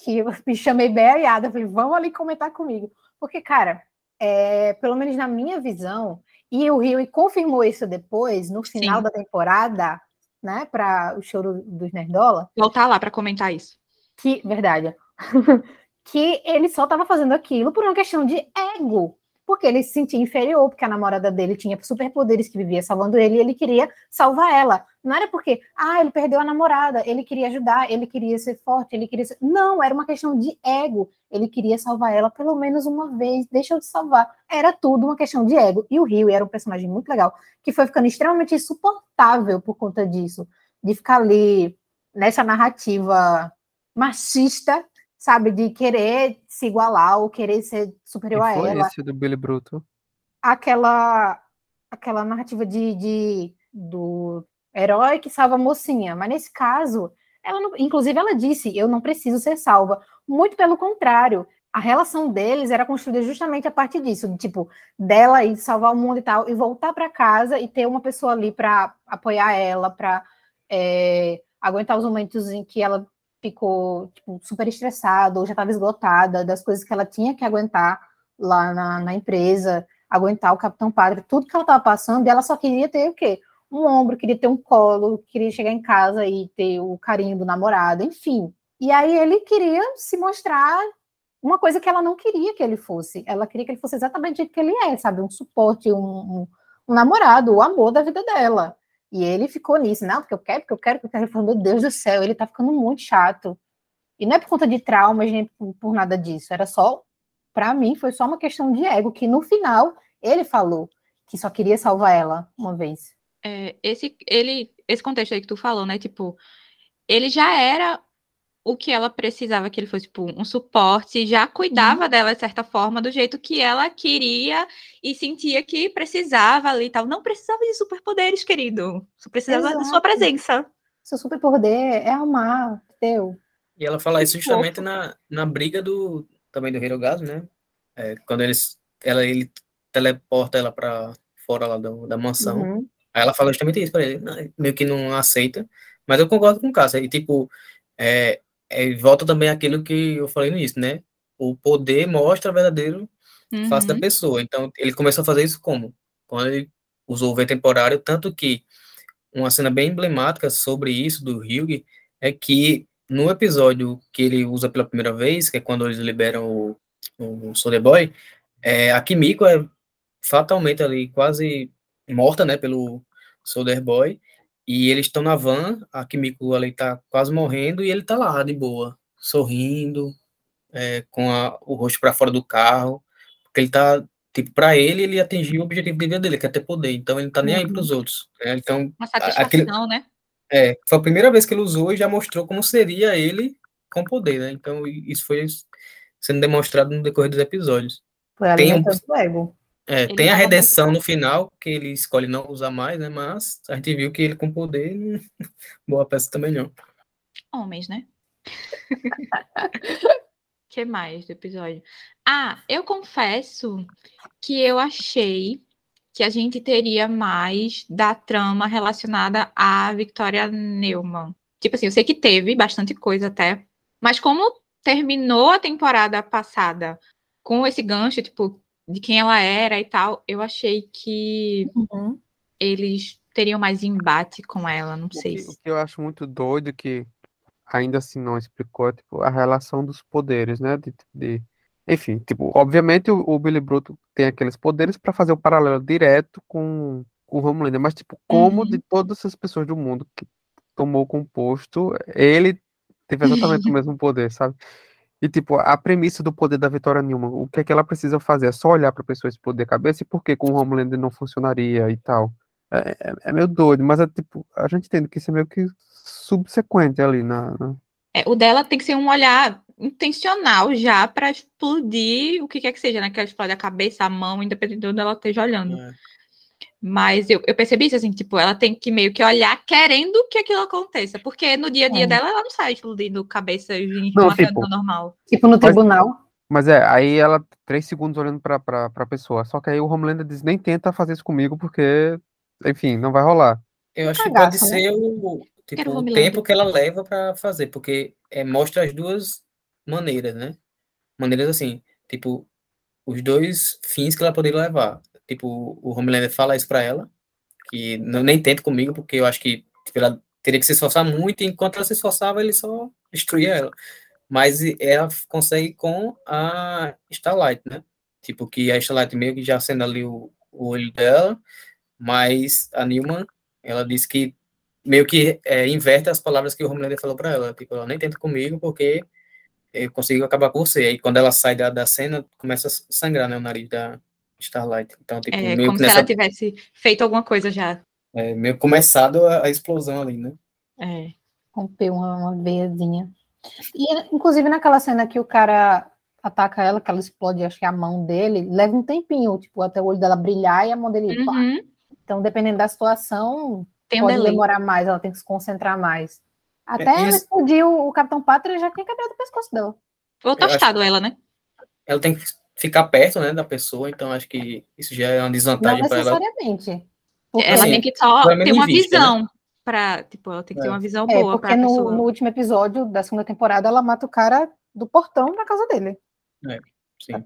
que eu me chamei bem ariada. Falei, vamos ali comentar comigo. Porque, cara, é, pelo menos na minha visão, e o Rio confirmou isso depois, no final Sim. da temporada, né, para o choro dos Nerdola, Voltar lá para comentar isso. que, verdade, que ele só estava fazendo aquilo por uma questão de ego, porque ele se sentia inferior, porque a namorada dele tinha superpoderes que vivia salvando ele e ele queria salvar ela. Não era porque, ah, ele perdeu a namorada, ele queria ajudar, ele queria ser forte, ele queria ser... Não, era uma questão de ego. Ele queria salvar ela pelo menos uma vez, deixa eu te salvar. Era tudo uma questão de ego. E o Rio era um personagem muito legal, que foi ficando extremamente insuportável por conta disso, de ficar ali nessa narrativa machista, sabe, de querer se igualar ou querer ser superior a foi ela esse do Billy Bruto. aquela aquela narrativa de, de- do herói que salva a mocinha, mas nesse caso, ela não- inclusive ela disse, eu não preciso ser salva. Muito pelo contrário, a relação deles era construída justamente a partir disso, de, tipo, dela ir salvar o mundo e tal, e voltar para casa e ter uma pessoa ali para apoiar ela, para aguentar os momentos em que ela ficou tipo, super estressada ou já estava esgotada das coisas que ela tinha que aguentar lá na, na empresa, aguentar o Capitão Padre, tudo que ela estava passando, e ela só queria ter o quê? Um ombro, queria ter um colo, queria chegar em casa e ter o carinho do namorado, enfim. E aí ele queria se mostrar uma coisa que ela não queria que ele fosse. Ela queria que ele fosse exatamente o que ele é, sabe? Um suporte, um, um, um namorado, o amor da vida dela. E ele ficou nisso, não, porque eu quero, porque eu quero, porque eu quero. Eu falei, meu Deus do céu, ele tá ficando muito chato. E não é por conta de traumas, nem por, nada disso. Era só, para mim, foi só uma questão de ego, que no final ele falou que só queria salvar ela uma vez. É, esse, ele, esse contexto aí que tu falou, né? Tipo, ele já era o que ela precisava que ele fosse, tipo, um suporte, já cuidava dela de certa forma, do jeito que ela queria e sentia que precisava ali e tal. Não precisava de superpoderes, querido. Só precisava da sua Exato. presença. Seu superpoder é amar, teu. E ela fala isso justamente na, na briga do também do Hirogazu, né? É, quando eles ela ele teleporta ela para fora lá do- da mansão. Uhum. Aí ela fala justamente isso pra ele, meio que não aceita, mas eu concordo com o Cássio. E tipo, é, é, volta também aquilo que eu falei no início, né? O poder mostra o verdadeiro face da Uhum. pessoa. Então, ele começou a fazer isso como? Quando ele usou o V temporário, tanto que uma cena bem emblemática sobre isso do Hugh é que no episódio que ele usa pela primeira vez, que é quando eles liberam o, o Soldier Boy, é, a Kimiko é fatalmente ali quase morta, né, pelo Soldier Boy, e eles estão na van, a Kimiko ali tá quase morrendo e ele tá lá de boa, sorrindo, é, com a- o rosto para fora do carro, porque ele tá, tipo, para ele, ele atingiu o objetivo de vida dele, que é ter poder, então ele não tá nem aí Uhum. pros outros, né? Então, Uma satisfação, aquele- né? é, foi a primeira vez que ele usou e já mostrou como seria ele com poder, né? Então, isso foi sendo demonstrado no decorrer dos episódios. Foi Tem um- alimentando o ego. É, Ele tem a redenção no final, que ele escolhe não usar mais, né? Mas a gente viu que ele com poder, boa peça também não. Homens, né? que mais do episódio? Ah, eu confesso que eu achei que a gente teria mais da trama relacionada à Victoria Neumann. Tipo assim, eu sei que teve bastante coisa até, mas como terminou a temporada passada com esse gancho, tipo, de quem ela era e tal, eu achei que Uhum. eles teriam mais embate com ela, não O sei que, se. o que eu acho muito doido que ainda assim não explicou é tipo, a relação dos poderes, né? De, de- Enfim, tipo, obviamente o, o Billy Bruto tem aqueles poderes para fazer o paralelo direto com, com o Homelander, mas tipo, como de todas as pessoas do mundo que tomou o composto, ele teve exatamente o mesmo poder, sabe? E tipo, a premissa do poder da Vitória Newman, o que é que ela precisa fazer? É só olhar para pessoa explodir a cabeça e por que com o Homelander não funcionaria e tal. É, é- é meio doido, mas é tipo, a gente entende que isso é meio que subsequente ali na, na- É, o dela tem que ser um olhar intencional já para explodir o que quer que seja, né? Que ela explode a cabeça, a mão, independente de onde ela esteja olhando. É. Mas eu, eu percebi isso, assim, tipo, ela tem que meio que olhar querendo que aquilo aconteça. Porque no dia a dia É. dela, ela não sai explodindo cabeças e Não, matando tipo, normal. Tipo no tribunal. Mas é, aí ela, três segundos olhando pra, pra, pra pessoa. Só que aí o Homelander diz, nem tenta fazer isso comigo, porque, enfim, não vai rolar. Eu acho que pode né? ser o, tipo, o tempo que ela leva para fazer, porque é, mostra as duas maneiras, né? Maneiras assim, tipo, os dois fins que ela poderia levar. Tipo, o Homelander fala isso para ela, que não, nem tenta comigo, porque eu acho que tipo, ela teria que se esforçar muito, e enquanto ela se esforçava, ele só destruía ela. Mas ela consegue com a Starlight, né? Tipo, que a Starlight meio que já acende ali o, o olho dela, mas a Newman, ela disse que meio que é, inverte as palavras que o Homelander falou para ela. Tipo, ela nem tenta comigo porque eu consigo acabar com você. Aí quando ela sai da, da cena, começa a sangrar, né, o nariz da Starlight. Então, tipo, É meio como que se nessa, ela tivesse feito alguma coisa já. é, meio começado a, a explosão ali, né? É. Rompeu uma, uma veiazinha. E, inclusive, naquela cena que o cara ataca ela, que ela explode, acho que a mão dele, leva um tempinho, tipo, até o olho dela brilhar e a mão dele. Uhum. Então, dependendo da situação, Tem um pode delay. demorar mais, ela tem que se concentrar mais. Até É, ela isso- explodir o, o Capitão Pátria, já tinha quebrado o pescoço dela. Ou Eu acho- tostado ela, né? Ela tem que ficar perto, né, da pessoa, então acho que isso já é uma Não desvantagem para ela. necessariamente. Porque, Ela assim, tem que só ter uma vista, né? visão pra. Tipo, ela tem que ter É. uma visão é, boa porque no, no último episódio da segunda temporada, ela mata o cara do portão da casa dele. Sim.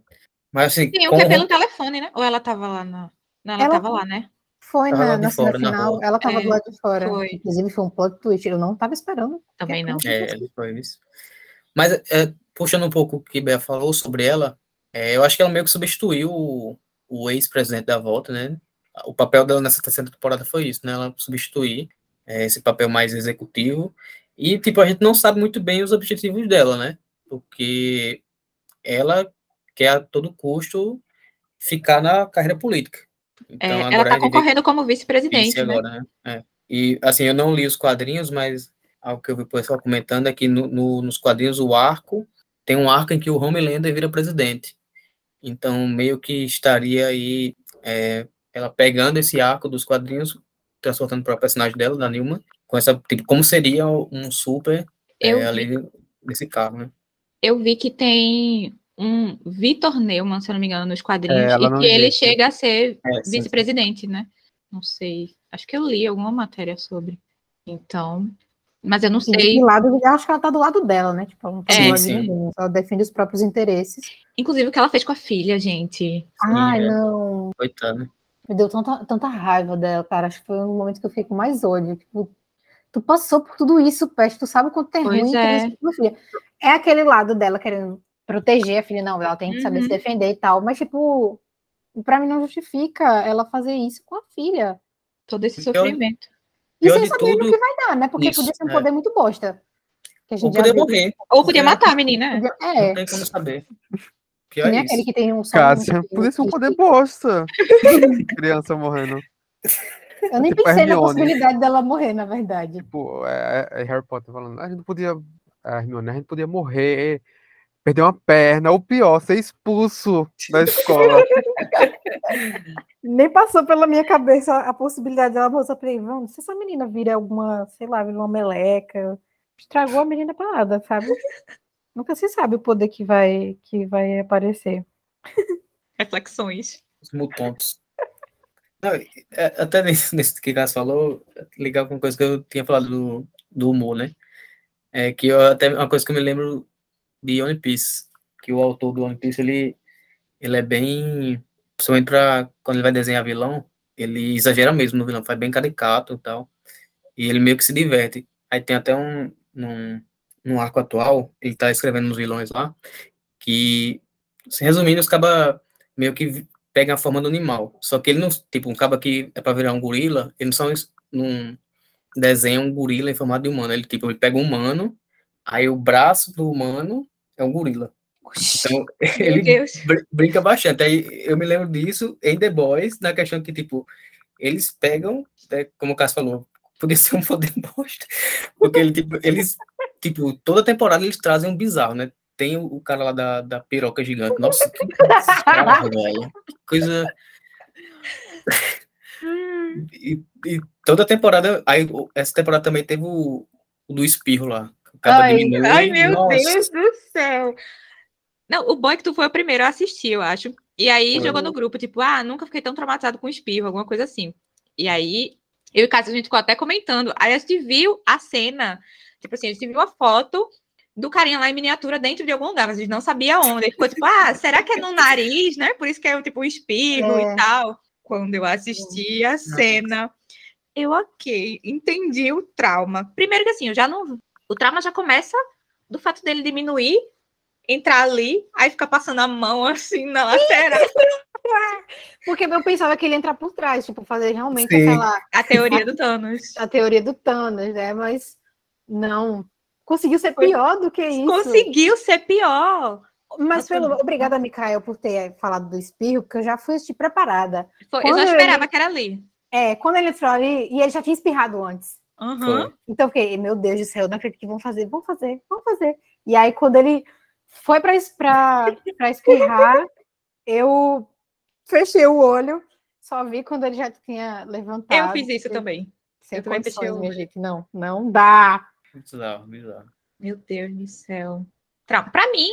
Mas assim, Tem um com que é o pelo telefone, né? Ou ela tava lá na. Não, ela, Ela- tava lá, né? Foi Tava na, na fora, na final, rua. ela tava É, do lado de fora. foi. Inclusive, foi um plot twist. Eu não tava esperando. Também não. É, foi isso. Mas, é, puxando um pouco o que Bea falou sobre ela, é, eu acho que ela meio que substituiu o, o ex-presidente da volta, né? O papel dela nessa terceira temporada foi isso, né? Ela substituir é, esse papel mais executivo. E, tipo, a gente não sabe muito bem os objetivos dela, né? Porque ela quer a todo custo ficar na carreira política. Então, É, ela tá gente- concorrendo como vice-presidente, vice né? agora, né? É. E assim, eu não li os quadrinhos, mas algo que eu vi o pessoal comentando é que no, no- nos quadrinhos o arco tem um arco em que o Homelander vira presidente. Então, meio que estaria aí é, ela pegando esse arco dos quadrinhos, transportando para o personagem dela, da Nilma, com essa, tipo, como seria um super é, Eu vi- ali nesse carro, né? Eu vi que tem um Vitor Neumann, se eu não me engano, nos quadrinhos, É, e que ele chega a ser É, vice-presidente, né? Não sei. Acho que eu li alguma matéria sobre. Então. Mas eu não sei. do lado, eu acho que ela tá do lado dela, né? Tipo, ela não tá É, do de ninguém. Ela defende os próprios interesses. Inclusive o que ela fez com a filha, gente. Ai, é. não. Coitado. Me deu tanta, tanta raiva dela, cara. Acho que foi um momento que eu fiquei com mais ódio. Tipo, tu passou por tudo isso, Peste. Tu sabe o quanto é Pois ruim é. isso com a filha. É aquele lado dela querendo proteger a filha. Não, ela tem que saber Uhum. se defender e tal. Mas, tipo, pra mim não justifica ela fazer isso com a filha. Todo esse Pior- sofrimento. E Pior sem saber no tudo, que vai dar, né? Porque isso, podia ser um é. poder muito bosta. Que a Ou gente já poder viu. morrer. Ou podia Porque matar a menina. Podia- Não É, tem como saber. Pior nem é aquele que tem um Cássia, podia ser um poder bosta. Criança morrendo. Eu nem tipo pensei na possibilidade dela morrer, na verdade. Tipo, é, é Harry Potter falando, a gente não podia. A Hermione, a gente podia morrer Perder uma perna, ou pior, ser expulso da escola. Nem passou pela minha cabeça a possibilidade dela mostrar pra ele, vamos, se essa menina vira alguma, sei lá, vira uma meleca, estragou a menina pra nada, sabe? Nunca se sabe o poder que vai, que vai aparecer. Reflexões. Os mutantes. Não, é, até nesse, nesse que o Cássio falou, ligar com uma coisa que eu tinha falado do, do humor, né? É que eu, até uma coisa que eu me lembro de One Piece, que o autor do One Piece, ele, ele é bem, principalmente pra, quando ele vai desenhar vilão, ele exagera mesmo no vilão, faz bem caricato e tal, e ele meio que se diverte. Aí tem até um, num, num arco atual, ele tá escrevendo nos vilões lá, que, se resumindo, os cabas meio que pegam a forma do animal, só que ele não, tipo, um caba que é pra virar um gorila, ele não só não desenha um gorila em formato de humano, ele, tipo, ele pega um humano, aí o braço do humano é um gorila. Então, ele br- brinca bastante. Aí eu me lembro disso em The Boys, na questão que, tipo, eles pegam, né, como o Cássio falou, podia ser um poder bosta, porque ele, tipo, eles, tipo, toda temporada eles trazem um bizarro, né? Tem o, o cara lá da, da piroca gigante. Nossa, que velho. Que coisa. E, e toda temporada, aí essa temporada também teve o, o do espirro lá. O cara Ai, diminui, Ai, meu nossa, Deus do céu. Não, o Boy que tu foi o primeiro a assistir, eu acho. E aí jogou no grupo, tipo, ah, nunca fiquei tão traumatizado com espirro, alguma coisa assim. E aí, eu e o Cássio, a gente ficou até comentando. Aí a gente viu a cena, tipo assim, a gente viu a foto do carinha lá em miniatura dentro de algum lugar, mas a gente não sabia onde. Aí ficou tipo, ah, será que é no nariz, né? Por isso que é tipo o espirro É. e tal. Quando eu assisti a cena, eu, ok, entendi o trauma. Primeiro que assim, eu já não. O trauma já começa do fato dele diminuir, entrar ali, aí ficar passando a mão assim na lateral. Porque eu pensava que ele ia entrar por trás, tipo, fazer realmente Sim. aquela A teoria do Thanos. a teoria do Thanos, né? Mas não. Conseguiu ser pior do que isso. Conseguiu ser pior. Mas pelo, obrigada, Mikael, por ter falado do espirro, porque eu já fui assistir preparada. Foi- eu já ele- esperava que era ali. É, quando ele entrou ali, e ele já tinha espirrado antes. Foi. Então eu fiquei, meu Deus do céu, não acredito que vão fazer, vão fazer, vão fazer. E aí, quando ele foi para espirrar, eu fechei o olho, só vi quando ele já tinha levantado. Eu fiz isso também. Sem eu também fechei o olho. gente. Não, não dá. Bizarro, bizarro. Meu Deus do céu. Pra mim,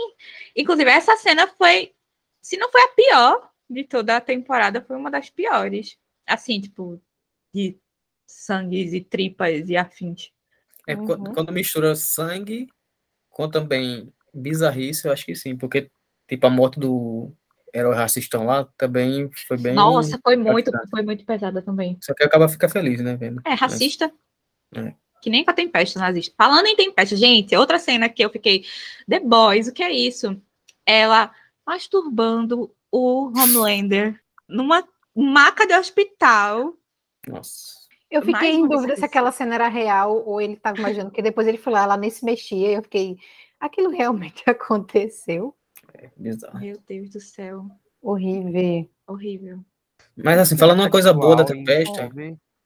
inclusive, essa cena foi. Se não foi a pior de toda a temporada, foi uma das piores. Assim, tipo, de sangues e tripas e afins. É, Uhum. Quando mistura sangue com também bizarrice, eu acho que sim, porque, tipo, a morte do herói racistão lá também foi bem. Nossa, foi muito, foi muito pesada também. Só que acaba fica feliz, né, vendo? É, racista. É. Que nem com a Tempeste nazista. Falando em Tempeste, gente, outra cena que eu fiquei. The Boys, o que é isso? Ela masturbando o Homelander numa maca de hospital. Nossa. Eu Mais fiquei em dúvida se aquela cena era real ou ele estava imaginando, porque depois ele foi lá, ela nem se mexia, e eu fiquei, aquilo realmente aconteceu? É bizarro. Meu Deus do céu. Horrível. Horrível. Mas assim, falando uma coisa boa da Tempesta,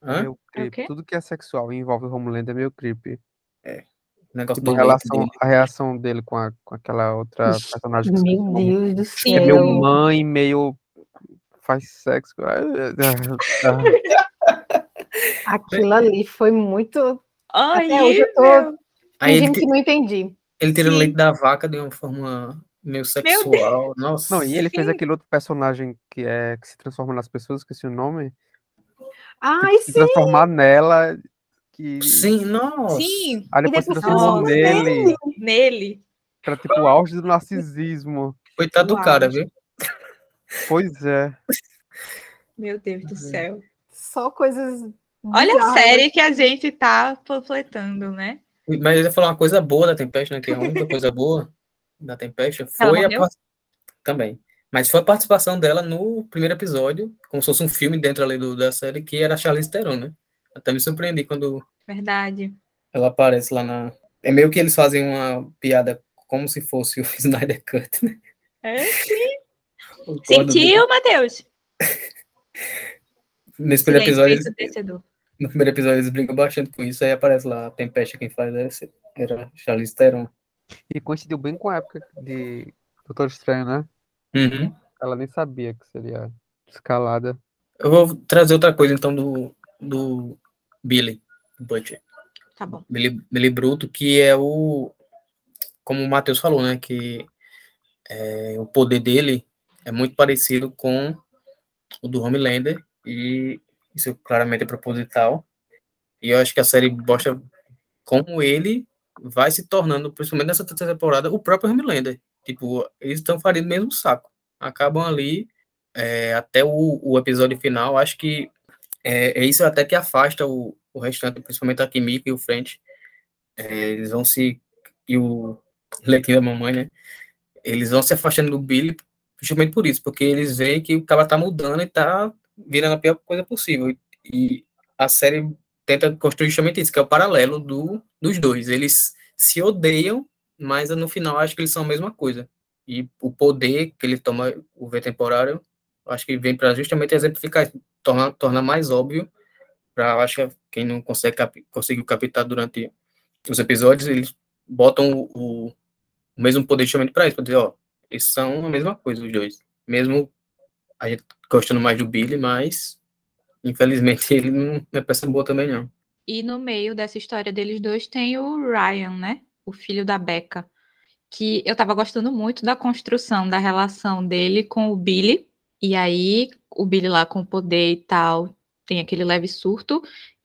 hã? Quê? Tudo que é sexual e envolve o Homelander é meio creepy. o negócio Tipo, relação, dele. a reação dele com, a, com aquela outra personagem que Meu Deus do Sim. é meio céu. mãe, meio faz sexo. Aquilo ali foi muito. Ai, Até hoje eu tô Aí ele, que não entendi. ele tirando leite da vaca de uma forma meio sexual. Nossa. Não, e ele fez aquele outro personagem que é que se transforma nas pessoas, esqueci o nome. Ai, Se sim. transformar nela. Que... Sim, nossa. Sim, Aí depois se depois transformou transformou nele. nele. Pra tipo o auge do narcisismo. Coitado do cara, viu? Pois é. Meu Deus do céu. Só coisas. Olha a série que a gente tá panfletando, né? Mas eu ia falar uma coisa boa da Tempest, né? Que a única coisa boa da Tempest foi a também. Mas foi a participação dela no primeiro episódio, como se fosse um filme dentro ali do, da série, que era a Charlize Theron, né? Até me surpreendi quando Verdade. ela aparece lá na. É meio que eles fazem uma piada como se fosse o Snyder Cut, né? É? O código- Sentiu, Matheus? Nesse primeiro Silêncio episódio, eles-. No primeiro episódio eles brincam bastante com isso, aí aparece lá a Tempest, quem faz esse- era Charlize Theron. E coincidiu bem com a época de Doutor Estranho, né? Uhum. Ela nem sabia que seria escalada. Eu vou trazer outra coisa, então, do, do Billy Butcher. Tá bom. Billy, Billy Bruto, que é o. Como o Matheus falou, né? Que é, o poder dele é muito parecido com o do Homelander, e isso claramente é proposital. E eu acho que a série mostra como ele vai se tornando, principalmente nessa terceira temporada, o próprio Homelander. Tipo, eles estão fazendo o mesmo saco. Acabam ali é, até o, o episódio final. Acho que é, é isso até que afasta o, o restante, principalmente a Kimiko e o French. É, eles vão se. E o Lequinho da mamãe, né? Eles vão se afastando do Billy justamente por isso, porque eles veem que o cara tá mudando e tá virando a pior coisa possível. E a série tenta construir justamente isso, que é o paralelo do, dos dois. Eles se odeiam, mas no final acho que eles são a mesma coisa. E o poder que ele toma, o V temporário, acho que vem para justamente exemplificar tornar, tornar mais óbvio para acho que quem não consegue cap, conseguiu captar durante os episódios, eles botam o, o mesmo poder justamente para isso, para dizer, ó, eles são a mesma coisa os dois. Mesmo a gente gostando mais do Billy, mas infelizmente ele não é peça boa também não. E no meio dessa história deles dois tem o Ryan, né? O filho da Becca. Que eu tava gostando muito da construção da relação dele com o Billy. E aí, o Billy lá com o poder e tal, tem aquele leve surto.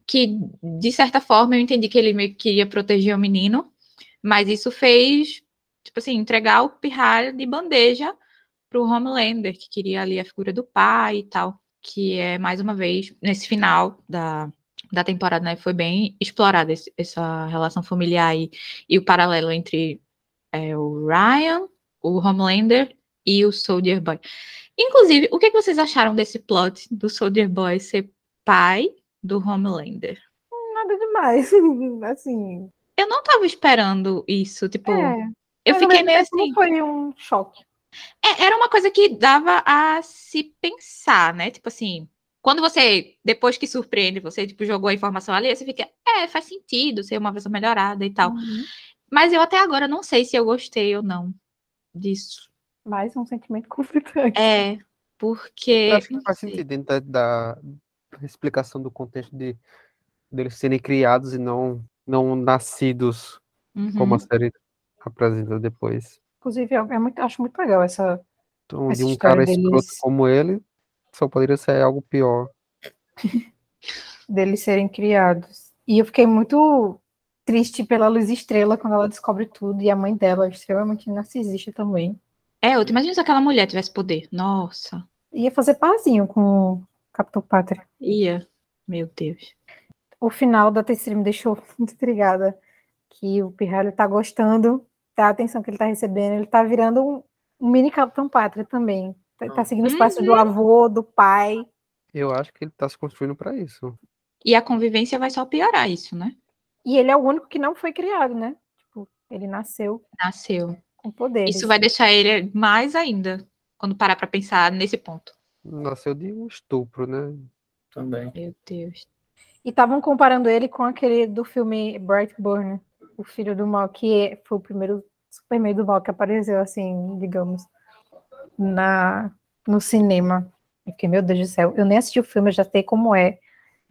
Que, de certa forma, eu entendi que ele meio que queria proteger o menino. Mas isso fez, tipo assim, entregar o pirralho de bandeja pro Homelander, que queria ali a figura do pai e tal. Que é, mais uma vez, nesse final da, da temporada, né, foi bem explorada esse- essa relação familiar e, e o paralelo entre é, o Ryan, o Homelander e o Soldier Boy. Inclusive, o que, que vocês acharam desse plot do Soldier Boy ser pai do Homelander? Nada demais. Assim. Eu não tava esperando isso, tipo, É. eu fiquei meio assim. Foi um choque. É, era uma coisa que dava a se pensar, né? Tipo assim, quando você, depois que surpreende, você tipo, jogou a informação ali, você fica, é, faz sentido ser uma versão melhorada e tal. Uhum. Mas eu até agora não sei se eu gostei ou não disso. Mais um sentimento conflitante. É, porque. Eu acho que não faz sei. sentido dentro da, da explicação do contexto de deles serem criados e não, não nascidos, como Uhum. a série apresenta depois. Inclusive, é é muito, acho muito legal essa. Então, Essa de um cara escroto deles- como ele, só poderia ser algo pior. deles serem criados. E eu fiquei muito triste pela Luz Estrela quando ela descobre tudo, e a mãe dela é extremamente narcisista também. É, outra, imagina se aquela mulher tivesse poder. Nossa, Ia fazer parzinho com o Capitão Pátria. ia. Meu Deus. O final da terceira me deixou muito intrigada, que o Pirralho tá gostando da atenção que ele tá recebendo, ele tá virando um, um mini Capitão Pátria também. Tá, tá seguindo os passos do avô, do pai. Eu acho que ele tá se construindo para isso. E a convivência vai só piorar isso, né? E ele é o único que não foi criado, né? Tipo, ele nasceu Nasceu. com poderes. Isso vai deixar ele mais ainda quando parar pra pensar nesse ponto. Nasceu de um estupro, né? Também. Meu Deus. E estavam comparando ele com aquele do filme Brightburn, o filho do mal, que foi o primeiro Superman do mal que apareceu, assim, digamos, na, no cinema. Eu fiquei, meu Deus do céu, eu nem assisti o filme, eu já sei como é.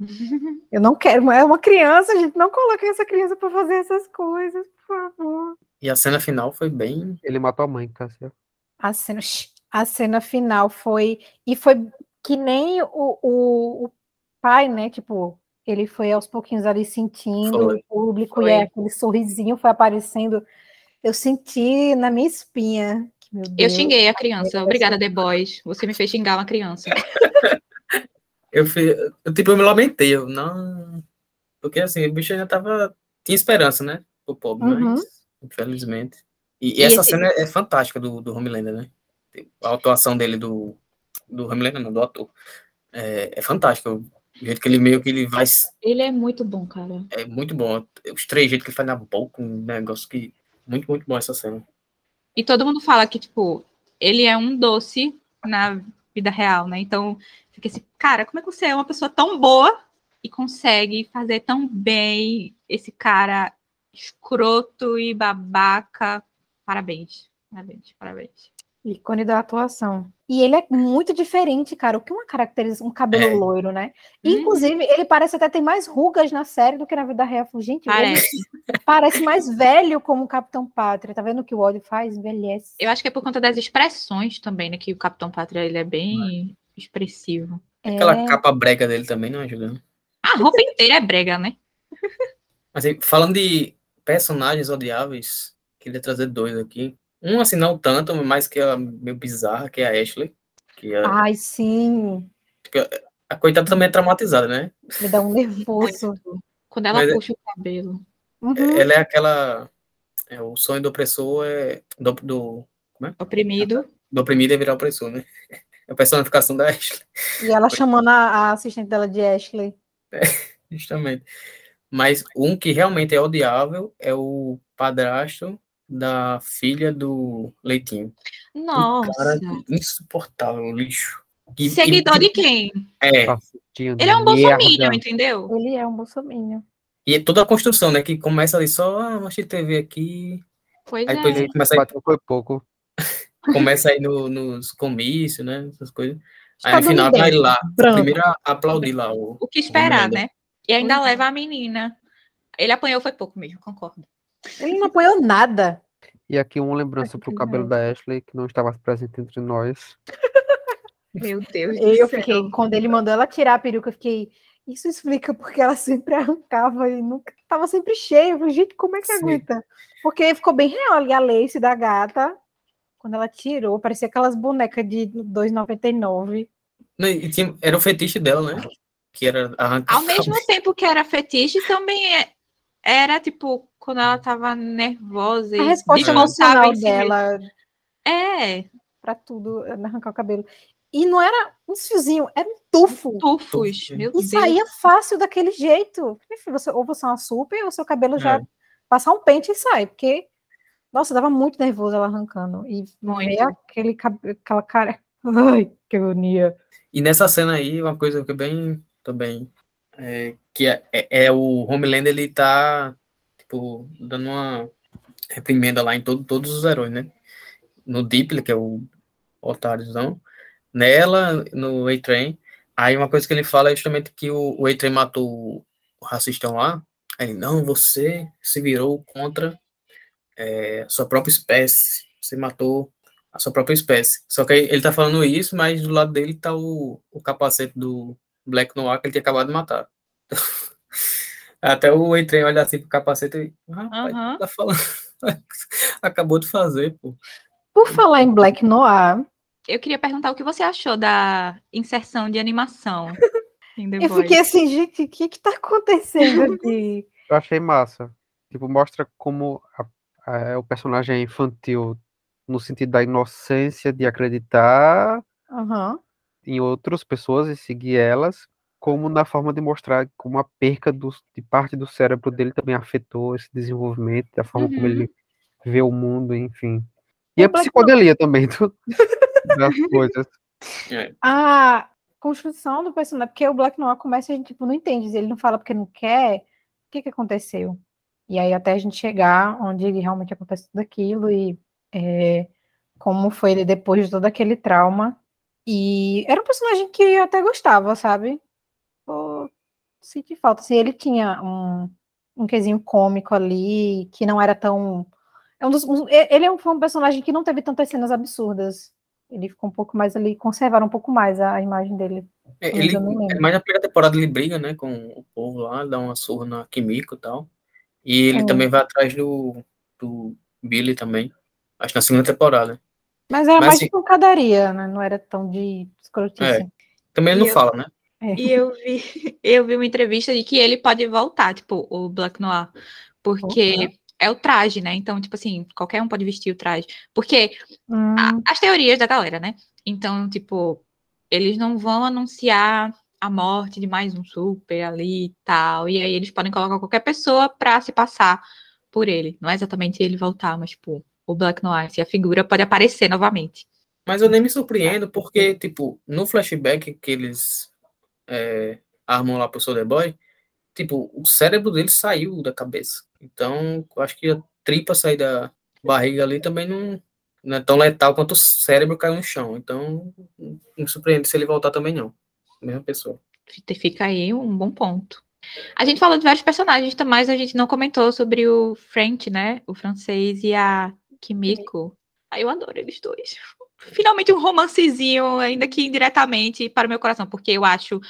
Eu não quero, é uma criança, gente, não coloquem essa criança para fazer essas coisas, por favor. E a cena final foi bem. Ele matou a mãe, Cássia. A cena, a cena final foi. E foi que nem o, o, o pai, né? Tipo, ele foi aos pouquinhos ali sentindo Foi. o público Foi. e aí aquele sorrisinho foi aparecendo. Eu senti na minha espinha. que, meu Eu Deus, xinguei a criança. Deus. Obrigada, The Boys. Você me fez xingar uma criança. Eu, fui, eu, tipo, eu me lamentei, eu não. Porque assim, o bicho ainda tava. Tinha esperança, né? O pobre, Uhum. mas infelizmente. E, e E essa esse- cena é fantástica do, do Homelander, né? A atuação dele do. Do Homelander, não, do ator. É, é fantástica. O jeito que ele meio que ele vai. Ele é muito bom, cara. É muito bom. Os três jeitos que ele faz na boca, um negócio que. Muito, muito bom essa cena. E todo mundo fala que, tipo, ele é um doce na vida real, né? Então, fica assim, cara, como é que você é uma pessoa tão boa e consegue fazer tão bem esse cara escroto e babaca. Parabéns. Parabéns, parabéns. Ícone da atuação. E ele é muito diferente, cara. O que uma caracteriza um cabelo É. loiro, né? Hum. Inclusive, ele parece até ter mais rugas na série do que na vida real. Gente, ele Parece. parece mais velho como o Capitão Pátria. Tá vendo o que o ódio faz? Envelhece. Eu acho que é por conta das expressões também, né? Que o Capitão Pátria ele é bem expressivo. Aquela É. capa brega dele também não ajuda. né? A roupa inteira é brega, né? Mas aí, falando de personagens odiáveis, queria trazer dois aqui. Um, assim, não tanto, mas que é meio bizarra, que é a Ashley. Que é- Ai, sim. a coitada também é traumatizada, né? Me dá um nervoso. Quando ela Mas é- puxa o cabelo. Uhum. Ela é aquela. é, o sonho do opressor é. Do, do, Oprimido. do oprimido é virar opressor, né? É a personificação da Ashley, E ela chamando a, a assistente dela de Ashley. justamente. Mas um que realmente é odiável é o padrasto da filha do Leitinho. Um Nossa. cara insuportável, lixo. E- Seguidor e- de quem? É, Tá Ele é um bolsominion, entendeu? Ele é um bolsominion. e é toda a construção, né? Que começa ali só, ah, assistir TV aqui. Pois Aí depois é. ele começa a ir, Bateu foi pouco. começa a ir no- nos comícios, né? Essas coisas. Aí no final vai lá, branco. primeiro a aplaudir lá o. O que esperar, Homelander. né? E ainda é. leva a menina. Ele apanhou foi pouco mesmo, concordo. Ele não apoiou nada. E aqui uma lembrança pro que cabelo da Ashley, que não estava presente entre nós. Meu Deus Eu fiquei, quando ele mandou ela tirar a peruca, eu fiquei. Isso explica porque ela sempre arrancava e nunca tava sempre cheia. Eu falei, gente, como é que Sim. aguenta? Porque ficou bem real ali a lace da gata. Quando ela tirou, parecia aquelas bonecas de 2,99. Não, e tinha- era o fetiche dela, né? Que era arrancar. Ao mesmo tempo que era fetiche, também é- era tipo quando ela tava nervosa e A resposta emocional dela É, pra tudo, arrancar o cabelo. E não era uns fiozinhos, era um tufo. tufos. Tufo. Meu E Deus. saía fácil daquele jeito. Enfim, você, ou você é uma super, ou seu cabelo já É. passar um pente e sai. Porque, nossa, dava muito nervoso ela arrancando. E Muito. aquele, cabe- aquela cara. Ai, que agonia. E nessa cena aí, uma coisa que é bem também. É, que é, é, é o Homelander, ele tá, tipo, dando uma reprimenda lá em todo, todos os heróis, né? No Deeply, que é o otáriozão. Nela, no A-Train. Aí uma coisa que ele fala é justamente que o, o A-Train matou o, racistão lá. Aí ele, não, você se virou contra é, sua própria espécie. Você matou a sua própria espécie. Só que ele tá falando isso, mas do lado dele tá o, o capacete do Black Noir que ele tinha acabado de matar. Até o Eitren olha assim pro capacete e. Rapaz, Aham. tá falando. Acabou de fazer, pô. Por falar em Black Noir, Eu queria perguntar o que você achou da inserção de animação em The eu fiquei assim, gente, o que que tá acontecendo aqui? Eu achei massa. Tipo, mostra como a- a- o personagem é infantil no sentido da inocência de acreditar Aham. em outras pessoas e seguir elas, como na forma de mostrar como a perca do- de parte do cérebro dele também afetou esse desenvolvimento, da forma como Uhum. ele vê o mundo, enfim. E O a Black psicodelia também do- das coisas. A construção do personagem, porque o Black Noir começa e a gente tipo, não entende, ele não fala porque não quer, o que que aconteceu? E aí até a gente chegar onde ele realmente acontece tudo aquilo e é, como foi ele depois de todo aquele trauma. E era um personagem que eu até gostava, sabe? Senti falta. Assim, ele tinha um, um quesinho cômico ali, que não era tão. É um dos, um- ele é um, foi um personagem que não teve tantas cenas absurdas. Ele ficou um pouco mais ali, conservaram um pouco mais a, a imagem dele. É, Mas Ele, não lembro. mas na primeira temporada ele briga, né, com o povo lá, dá uma surra na Kimiko e tal. E ele É. também vai atrás do, do Billy também. Acho que na segunda temporada. Mas era Mas mais assim- de pancadaria, né? Não era tão de escrotice. Também ele não E eu- fala, né? É. E eu vi, eu vi uma entrevista de que ele pode voltar, tipo, o Black Noir, porque é o traje, né? Então, tipo assim, qualquer um pode vestir o traje. Porque Hum, a- as teorias da galera, né? Então, tipo, eles não vão anunciar a morte de mais um super ali e tal. E aí eles podem colocar qualquer pessoa pra se passar por ele. Não é exatamente ele voltar, mas, tipo, o Black Noir, se a figura pode aparecer novamente. Mas eu nem me surpreendo, porque, tipo, no flashback que eles é, armam lá pro Soldier Boy, tipo, o cérebro dele saiu da cabeça. Então, eu acho que a tripa sair da barriga ali também não, não é tão letal quanto o cérebro cair no chão. Então, não me surpreende se ele voltar também não. Mesma pessoa. Fica aí um bom ponto. A gente falou de vários personagens, tá, mas a gente não comentou sobre o French, né? O francês e a Kimiko. Aí eu adoro eles dois. Finalmente um romancezinho, ainda que indiretamente, para o meu coração, porque eu acho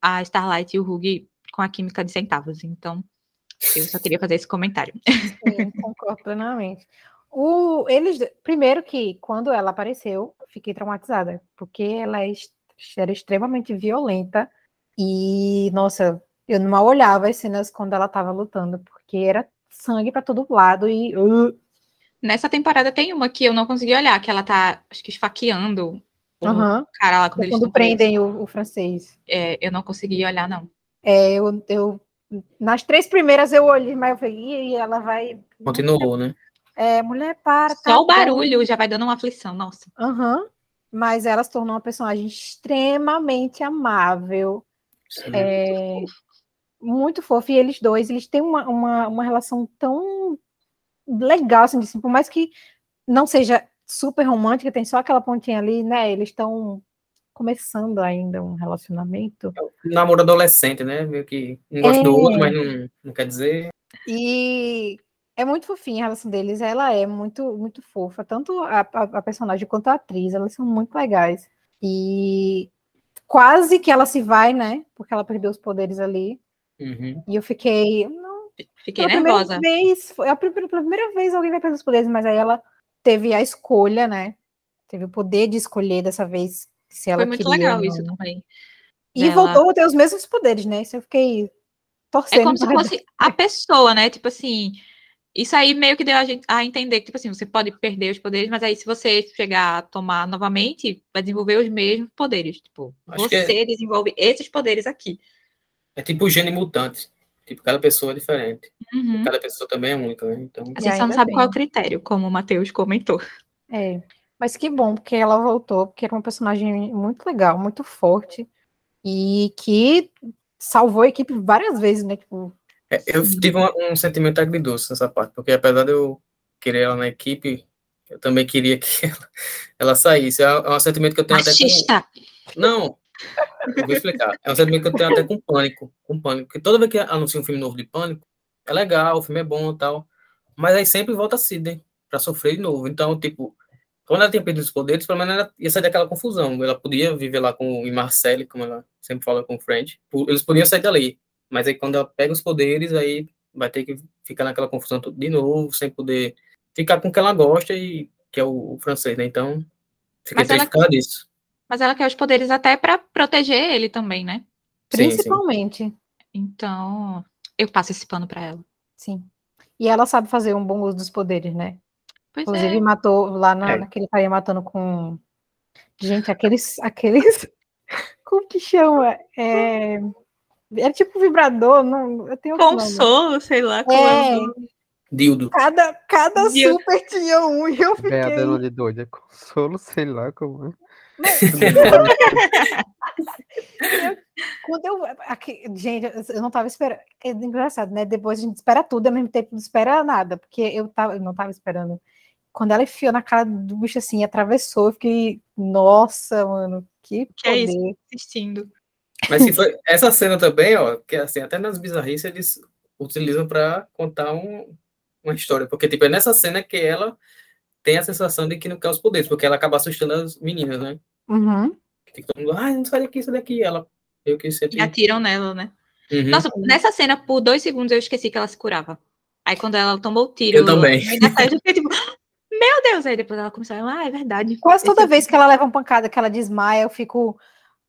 a Starlight e o Hug com a química de centavos. Então, eu só queria fazer esse comentário. Sim, concordo plenamente. O, eles, primeiro que quando ela apareceu, fiquei traumatizada, porque ela é, era extremamente violenta e, nossa, eu não mal olhava as cenas quando ela estava lutando, porque era sangue para todo lado e. Uh. Nessa temporada tem uma que eu não consegui olhar, que ela tá, acho que esfaqueando o Uhum. cara lá quando, eles Quando prendem o, o francês. É, eu não consegui olhar, não. É, eu, eu, nas três primeiras eu olhei, mas eu falei, "Ih, e ela vai. Continuou, né? É, mulher, para. tá Só o bom." barulho já vai dando uma aflição, nossa. Aham. Mas ela se tornou uma personagem extremamente amável, Sim. é, muito fofa. E eles dois, eles têm uma, uma, uma relação tão legal, assim, assim, por mais que não seja super romântica, tem só aquela pontinha ali, né? Eles estão começando ainda um relacionamento. Namoro adolescente, né? Meio que um gosta do É. outro, mas não, não quer dizer. E é muito fofinha a relação deles, ela é muito, muito fofa, tanto a, a, a personagem quanto a atriz, elas são muito legais. E quase que ela se vai, né? Porque ela perdeu os poderes ali. Uhum. E eu fiquei. Não, Fiquei pela nervosa. primeira vez, foi a primeira, pela primeira vez alguém vai perder os poderes, mas aí ela teve a escolha, né? Teve o poder de escolher dessa vez se ela Foi muito queria legal ou isso não. também. E dela. voltou a ter os mesmos poderes, né? Isso eu fiquei torcendo. É como se fosse a pessoa, né? Tipo assim, isso aí meio que deu a, gente, a entender que, tipo assim, você pode perder os poderes, mas aí se você chegar a tomar novamente, vai desenvolver os mesmos poderes. Tipo, Acho que você desenvolve esses poderes aqui. É tipo o gene mutante. Tipo, cada pessoa é diferente. Uhum. Cada pessoa também é única, né? Então, A gente só não sabe qual é o bem. critério, como o Matheus comentou. É, mas que bom, porque ela voltou, porque era uma personagem muito legal, muito forte, e que salvou a equipe várias vezes, né? Tipo, é, eu tive um, um sentimento agridoce nessa parte, porque apesar de eu querer ela na equipe, eu também queria que ela, ela saísse. É, é um sentimento que eu tenho até com. Machista! Não, eu vou explicar. É um sentimento que eu tenho até com pânico. Com pânico. Porque toda vez que anuncia um filme novo de pânico, é legal, o filme é bom e tal. Mas aí sempre volta a Sidney pra sofrer de novo. Então, tipo, quando ela tinha perdido os poderes, pelo menos ela ia sair daquela confusão. Ela podia viver lá com o Marcelle, como ela sempre fala com o French. Eles podiam sair dali. Mas aí quando ela pega os poderes, aí vai ter que ficar naquela confusão de novo, sem poder ficar com o que ela gosta, e que é o, o francês, né? Então, fiquei Mas ela- triste por causa disso. Mas ela quer os poderes até pra proteger ele também, né? Sim, sim. principalmente, Então, eu passo esse pano pra ela. sim. E ela sabe fazer um bom uso dos poderes, né? Pois Inclusive, é. matou lá na, É. naquele carinha matando com. Gente, aqueles. aqueles... Como que chama? É... Era tipo vibrador, não. Eu tenho. Consolo, sei lá. como É, é. Dildo. cada, cada Deus. super tinha um e eu fiquei. Dando de doida. Consolo, sei lá como é. Quando eu. aqui- gente, eu- não tava esperando. É engraçado, né? Depois a gente espera tudo, ao mesmo tempo não espera nada, porque eu, tava, eu não tava esperando. Quando ela enfiou na cara do bicho assim, atravessou, eu fiquei. Nossa, mano, que Que é isso? poder. Assistindo. Mas se foi, essa cena também, ó, que assim, até nas bizarrices eles utilizam pra contar um, uma história. Porque, tipo, é nessa cena que ela tem a sensação de que não quer os poderes, porque ela acaba assustando as meninas, né? Uhum. Que todo mundo, ah, não sai daqui, sai daqui. Ela, eu que sempre. E atiram nela, né? Uhum. Nossa, nessa cena, por dois segundos, eu esqueci que ela se curava. Aí quando ela tomou o tiro. Eu também. Eu fiquei tipo, meu Deus! Aí depois ela começou a, ah, é verdade. Quase toda Esse- vez que ela leva uma pancada, que ela desmaia, eu fico.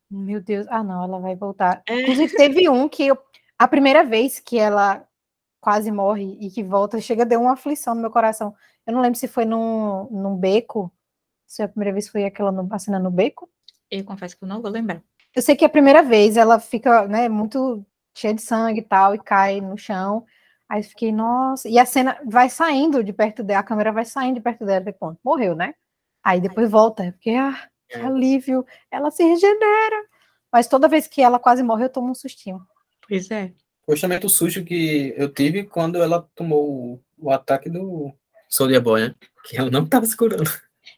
Meu Deus, ah não, ela vai voltar. É. Inclusive, teve um que eu, a primeira vez que ela quase morre e que volta, chega, deu uma aflição no meu coração. Eu não lembro se foi num, num beco, se a primeira vez foi aquela no, a cena no beco. Eu confesso que eu não vou lembrar. Eu sei que a primeira vez ela fica, né, muito cheia de sangue e tal, e cai no chão. Aí eu fiquei, nossa. E a cena vai saindo de perto dela, a câmera vai saindo de perto dela, e ponto, morreu, né? Aí depois volta, eu fiquei, ah, que É. alívio, ela se regenera. Mas toda vez que ela quase morre, eu tomo um sustinho. Pois é. Foi justamente o susto que eu tive quando ela tomou o ataque do Soldier Boy, né? Que ela não tava segurando.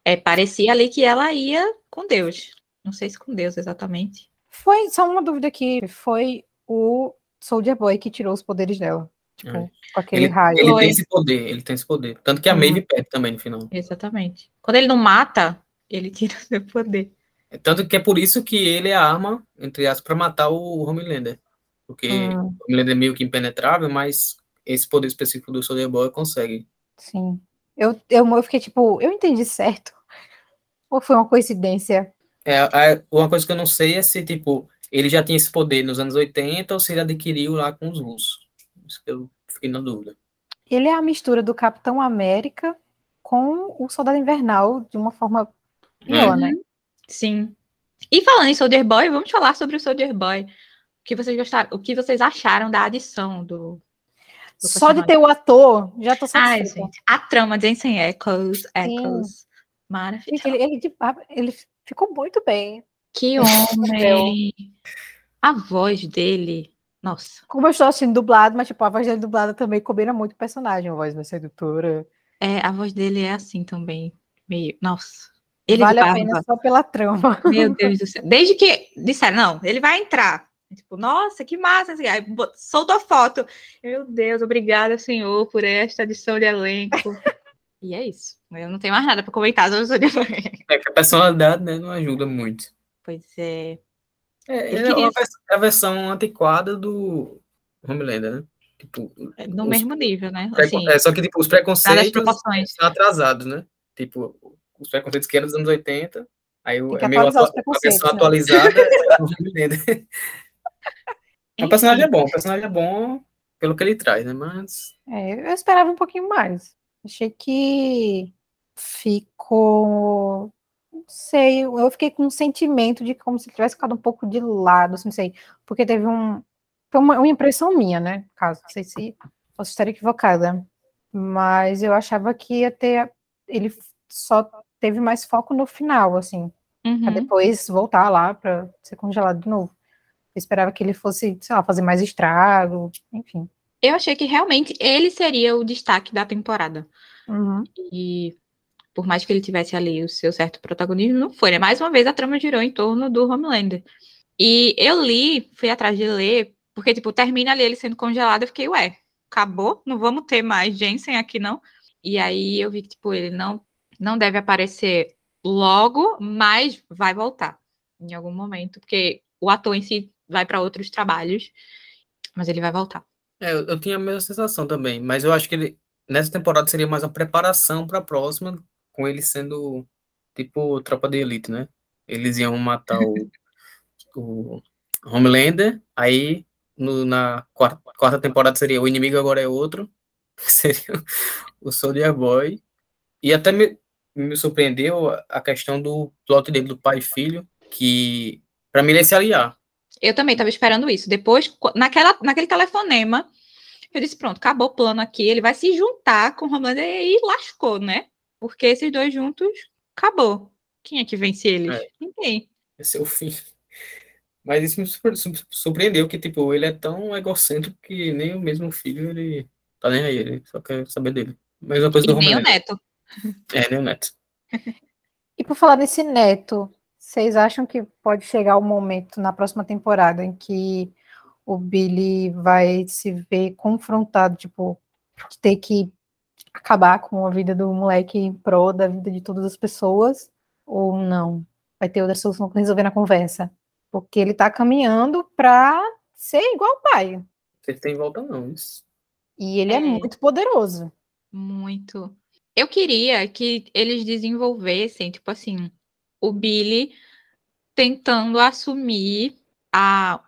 É, parecia ali que ela ia com Deus. Não sei se com Deus exatamente. Foi só uma dúvida aqui. Foi o Soldier Boy que tirou os poderes dela. Tipo, É. com aquele Ele, raio. ele Foi. tem esse poder, ele tem esse poder. Tanto que a Uhum. Maeve perde também no final. Exatamente. Quando ele não mata, ele tira o seu poder. Tanto que é por isso que ele é a arma, entre aspas, pra matar o Homelander. Porque Hum. o Homelander é meio que impenetrável, mas esse poder específico do Soldier Boy consegue. Sim. Eu, eu, eu fiquei tipo, eu entendi certo. Ou foi uma coincidência? É, a- uma coisa que eu não sei é se, tipo, ele já tinha esse poder nos anos 80 ou se ele adquiriu lá com os russos. Isso que eu fiquei na dúvida. Ele é a mistura do Capitão América com o Soldado Invernal de uma forma pior, né? Sim. E falando em Soldier Boy, vamos falar sobre o Soldier Boy. O que vocês gostaram, o que vocês acharam da adição do. Só de ter o ator, já tô Ai, satisfeita. gente, a trama de Jensen Echoes. Echoes. Maravilhoso. Ele, ele, ele ficou muito bem. Que homem! A voz dele. Nossa. Como eu estou assistindo dublado, mas tipo, a voz dele dublada também combina muito o personagem, a voz mais sedutora. É, a voz dele é assim também. Meio. Nossa. Ele vale a pena só pela trama. Meu Deus do céu. Desde que disseram, não, ele vai entrar. Tipo, nossa, que massa. Assim, aí soltou a foto. Meu Deus, obrigada, senhor, por esta adição de elenco. e é isso. Eu não tenho mais nada para comentar sobre o Zodiac. É que a personalidade, né, não ajuda muito. Pois é. É, é queria- é a versão antiquada do Homelander, né? Tipo, é no os- mesmo nível, né? Assim, é, só que, tipo, os preconceitos são atrasados, né? Tipo, os preconceitos que eram dos anos 80, aí o, é meio a versão né? atualizada é o Homelander. O personagem é Enfim, bom, o personagem é bom pelo que ele traz, né? Mas É, eu esperava um pouquinho mais. Achei que ficou. Não sei, eu fiquei com um sentimento de como se ele tivesse ficado um pouco de lado, assim, não sei. Porque teve um. Foi uma, uma impressão minha, né? Caso, não sei se posso estar equivocada. Mas eu achava que ia ter. Ele só teve mais foco no final, assim. uhum. Pra depois voltar lá pra ser congelado de novo. Esperava que ele fosse, sei lá, fazer mais estrago, enfim. Eu achei que realmente ele seria o destaque da temporada. Uhum. E por mais que ele tivesse ali o seu certo protagonismo, não foi, né? Mais uma vez a trama girou em torno do Homelander. E eu li, fui atrás de ler, porque, tipo, termina ali ele sendo congelado, eu fiquei, ué, acabou? Não vamos ter mais Jensen aqui, não? E aí eu vi que, tipo, ele não, não deve aparecer logo, mas vai voltar em algum momento, porque o ator em si vai para outros trabalhos, mas ele vai voltar. é, eu, eu tinha a mesma sensação também, mas eu acho que ele, nessa temporada seria mais uma preparação para a próxima, com ele sendo tipo tropa de elite, né? Eles iam matar o, o Homelander, aí no- na quarta, quarta temporada seria o inimigo agora é outro, seria o Soldier Boy. E até me, me surpreendeu a- questão do plot dele do pai e filho, que para mim ele ia se aliar. Eu também estava esperando isso. Depois, qu- naquela, naquele telefonema, eu disse: pronto, acabou o plano aqui. Ele vai se juntar com o Homelander e aí lascou, né? Porque esses dois juntos, acabou. Quem é que vence eles? É. Ninguém. Esse é o fim. Mas isso me surpre- su- surpreendeu que, tipo, ele é tão egocêntrico que nem o mesmo filho, ele tá nem aí, ele só quer saber dele. Mesma coisa E do nem o Homelander. Neto. É, nem o Neto. E por falar nesse neto, vocês acham que pode chegar o momento na próxima temporada em que o Billy vai se ver confrontado, tipo, de ter que acabar com a vida do moleque em prol da vida de todas as pessoas? Ou não? Vai ter outra solução para resolver na conversa? Porque ele tá caminhando para ser igual o pai. Você tem volta, não. Isso. E ele é, É. muito poderoso. Muito. Eu queria que eles desenvolvessem, tipo assim, o Billy tentando assumir a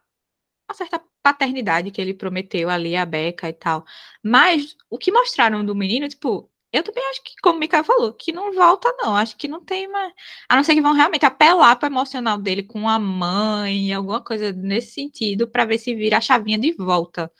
uma certa paternidade que ele prometeu ali a Becca e tal. Mas o que mostraram do menino, tipo, eu também acho que, como o Mikael falou, que não volta, não. Acho que não tem mais. A não ser que vão realmente apelar para o emocional dele com a mãe, alguma coisa nesse sentido, para ver se vira a chavinha de volta.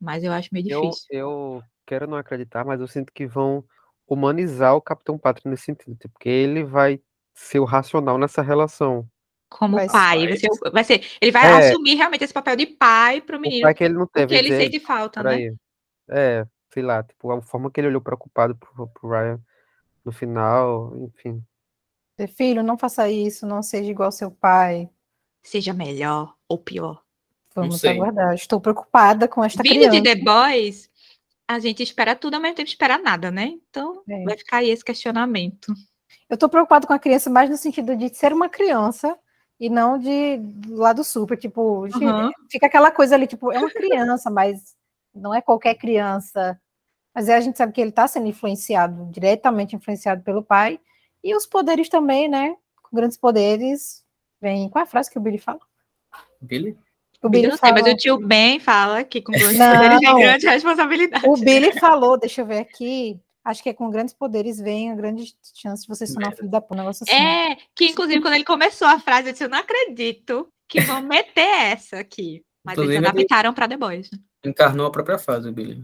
Mas eu acho meio Eu, difícil. eu quero não acreditar, mas eu sinto que vão humanizar o Capitão Pátria nesse sentido, tipo, porque ele vai ser o racional nessa relação. como Vai ser- pai. Vai ser, vai ser- ele vai É. assumir realmente esse papel de pai pro O menino, pai que ele não teve, porque ele dizer, sente falta, né? peraí. É, sei lá, tipo, a forma que ele olhou preocupado pro, pro Ryan no final, enfim. Filho, não faça isso, não seja igual ao seu pai. Seja melhor ou pior. Vamos aguardar. Estou preocupada com esta Vindo criança. de The Boys, a gente espera tudo ao mesmo tempo espera nada, né? Então É. vai ficar aí esse questionamento. Eu tô preocupada com a criança mais no sentido de ser uma criança e não de do lado super, tipo, Aham. fica aquela coisa ali, tipo, é uma criança, mas não é qualquer criança. Mas aí a gente sabe que ele tá sendo influenciado, diretamente influenciado pelo pai, e os poderes também, né? Com grandes poderes, vem. Qual é a frase que o Billy fala? Billy? O Eu Billy não sei, mas o tio Ben fala que com grandes poderes vem grande responsabilidade. O Billy falou, deixa eu ver aqui. Acho que é com grandes poderes vem a grande chance de você se tornar um filho da puta, um negócio assim. É, que inclusive quando ele começou a frase, eu disse, eu não acredito que vão meter essa aqui. Mas eles Inclusive, ele- adaptaram para The Boys. né? Encarnou a própria fase, Billy.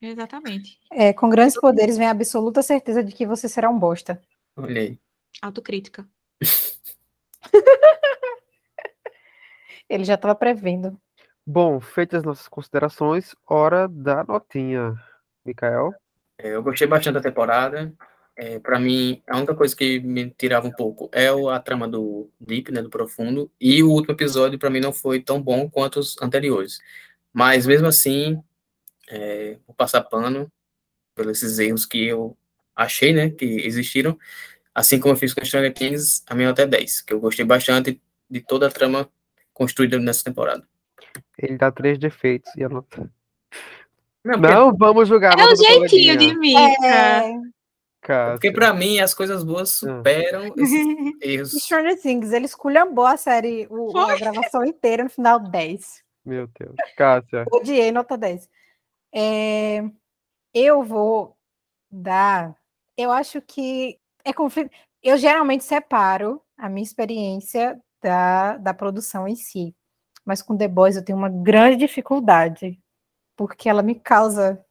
Exatamente. É, com grandes poderes vem a absoluta certeza de que você será um bosta. Olha aí. Autocrítica. Ele já estava prevendo. Bom, feitas as nossas considerações, hora da notinha. Mikael? É, eu gostei bastante da temporada. É, para mim, a única coisa que me tirava um pouco é a trama do Deep, né, do Profundo, e o último episódio para mim não foi tão bom quanto os anteriores. Mas mesmo assim, é, vou passar pano pelos esses erros que eu achei, né, que existiram. Assim como eu fiz com Stranger Things, a minha nota é 10, que eu gostei bastante de toda a trama construída nessa temporada. Ele dá três defeitos e anota. Não, porque, Não vamos julgar É do jeitinho de. Mika. É, Cássio. porque para mim as coisas boas superam esses erros. Stranger Things, ele esculhambou a série, o- a gravação inteira no final 10. Meu Deus. Cássia. Odiei, nota 10. É, eu vou dar. Eu acho que é conflito. Eu geralmente separo a minha experiência da, da produção em si. Mas com The Boys eu tenho uma grande dificuldade. Porque ela me causa.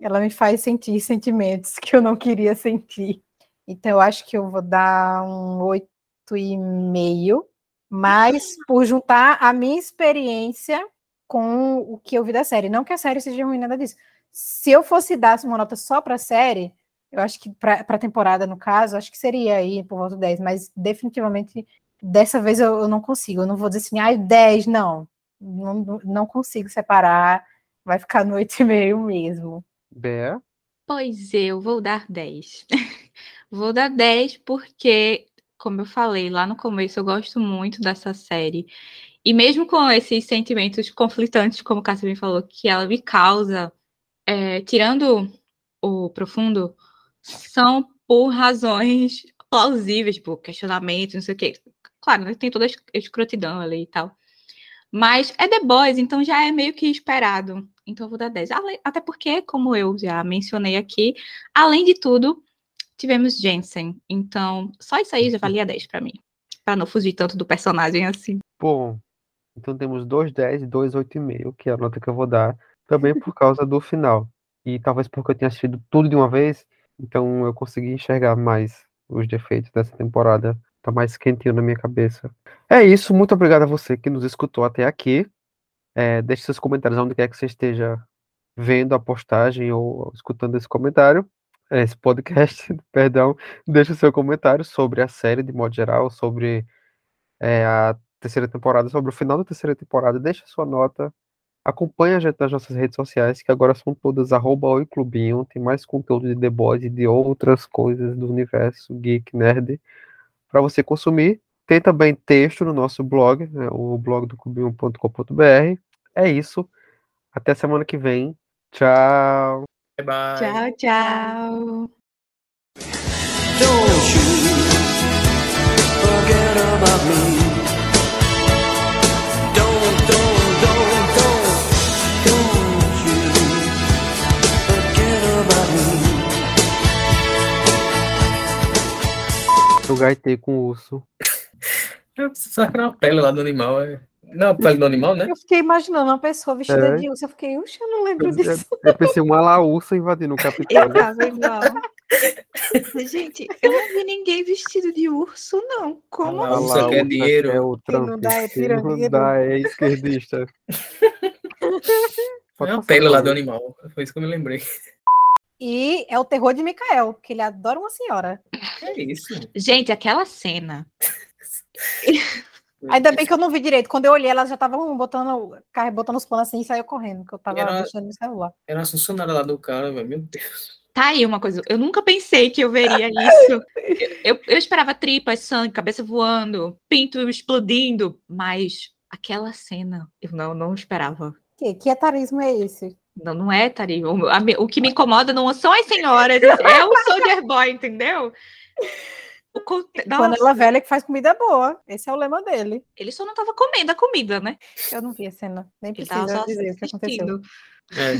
Ela me faz sentir sentimentos que eu não queria sentir. Então eu acho que eu vou dar um 8,5. Mas por juntar a minha experiência com o que eu vi da série. Não que a série seja ruim, nada disso. Se eu fosse dar uma nota só para a série, eu acho que para a temporada, no caso, acho que seria aí por volta do 10, mas definitivamente dessa vez eu, eu não consigo. Eu não vou dizer assim, ai, 10, não. Não, não- não consigo separar. Vai ficar no 8,5 mesmo. Bea. Pois eu vou dar 10. vou dar 10 porque, como eu falei lá no começo, eu gosto muito dessa série. E mesmo com esses sentimentos conflitantes, como o bem falou, que ela me causa, é, tirando o profundo, são por razões plausíveis, tipo, questionamento, não sei o quê. Claro, né, tem toda a es- escrotidão ali e tal. Mas é The Boys, então já é meio que esperado. Então eu vou dar 10. Ale- Até porque, como eu já mencionei aqui, além de tudo, tivemos Jensen. Então, só isso aí já valia 10 pra mim. Pra não fugir tanto do personagem assim. Bom, então temos dois 10 e dois 8,5, que é a nota que eu vou dar, também por causa do final. E talvez porque eu tenha assistido tudo de uma vez, então eu consegui enxergar mais os defeitos dessa temporada. Tá mais quentinho na minha cabeça. É isso, muito obrigado a você que nos escutou até aqui. É, deixe seus comentários onde quer que você esteja vendo a postagem ou escutando esse comentário, esse podcast, perdão. Deixe seu comentário sobre a série de modo geral, sobre é, a terceira temporada, sobre o final da terceira temporada. Deixe sua nota. Acompanhe a gente nas nossas redes sociais, que agora são todas arroba Clubinho. Tem mais conteúdo de The Boys e de outras coisas do universo geek nerd para você consumir. Tem também texto no nosso blog, né, o blog do clubinho.com.br. É isso. Até semana que vem. Tchau. Bye, bye. Tchau, tchau. Don't you forget about me. Gaitei com o urso. Será que era uma pele lá do animal? É... Não, a pele do animal, né? Eu fiquei imaginando uma pessoa vestida É. de urso. Eu fiquei, uxa, eu não lembro Eu, disso. eu pensei uma laúça invadindo o Eu Capitólio. tava igual. Gente, eu não vi ninguém vestido de urso, não. Como Ah, assim? Urso quer dinheiro. É o Quem não Trump. dá é Quem não dá é esquerdista. Pode É uma pele lá do animal. Foi isso que eu me lembrei. E é o terror de Mikael, porque ele adora uma senhora. É isso. Gente, aquela cena. Ainda bem que eu não vi direito. Quando eu olhei, ela já tava um, botando, botando os panos assim e saiu correndo, que eu tava Era- mexendo no celular. Era uma funcionária lá do cara, velho. Meu Deus. Tá aí uma coisa. Eu nunca pensei que eu veria isso. Eu, eu esperava tripas, sangue, cabeça voando, pinto explodindo, mas aquela cena eu não, não esperava. Que, que etarismo é esse? Não, não é, Tari. O, a o que me incomoda não são as senhoras, é o Soldier Boy, entendeu? O conte- Panela velha que faz comida boa. Esse é o lema dele. ele só não tava comendo a comida, né? Eu não vi a cena. Nem precisa dizer o que aconteceu. assistindo. É.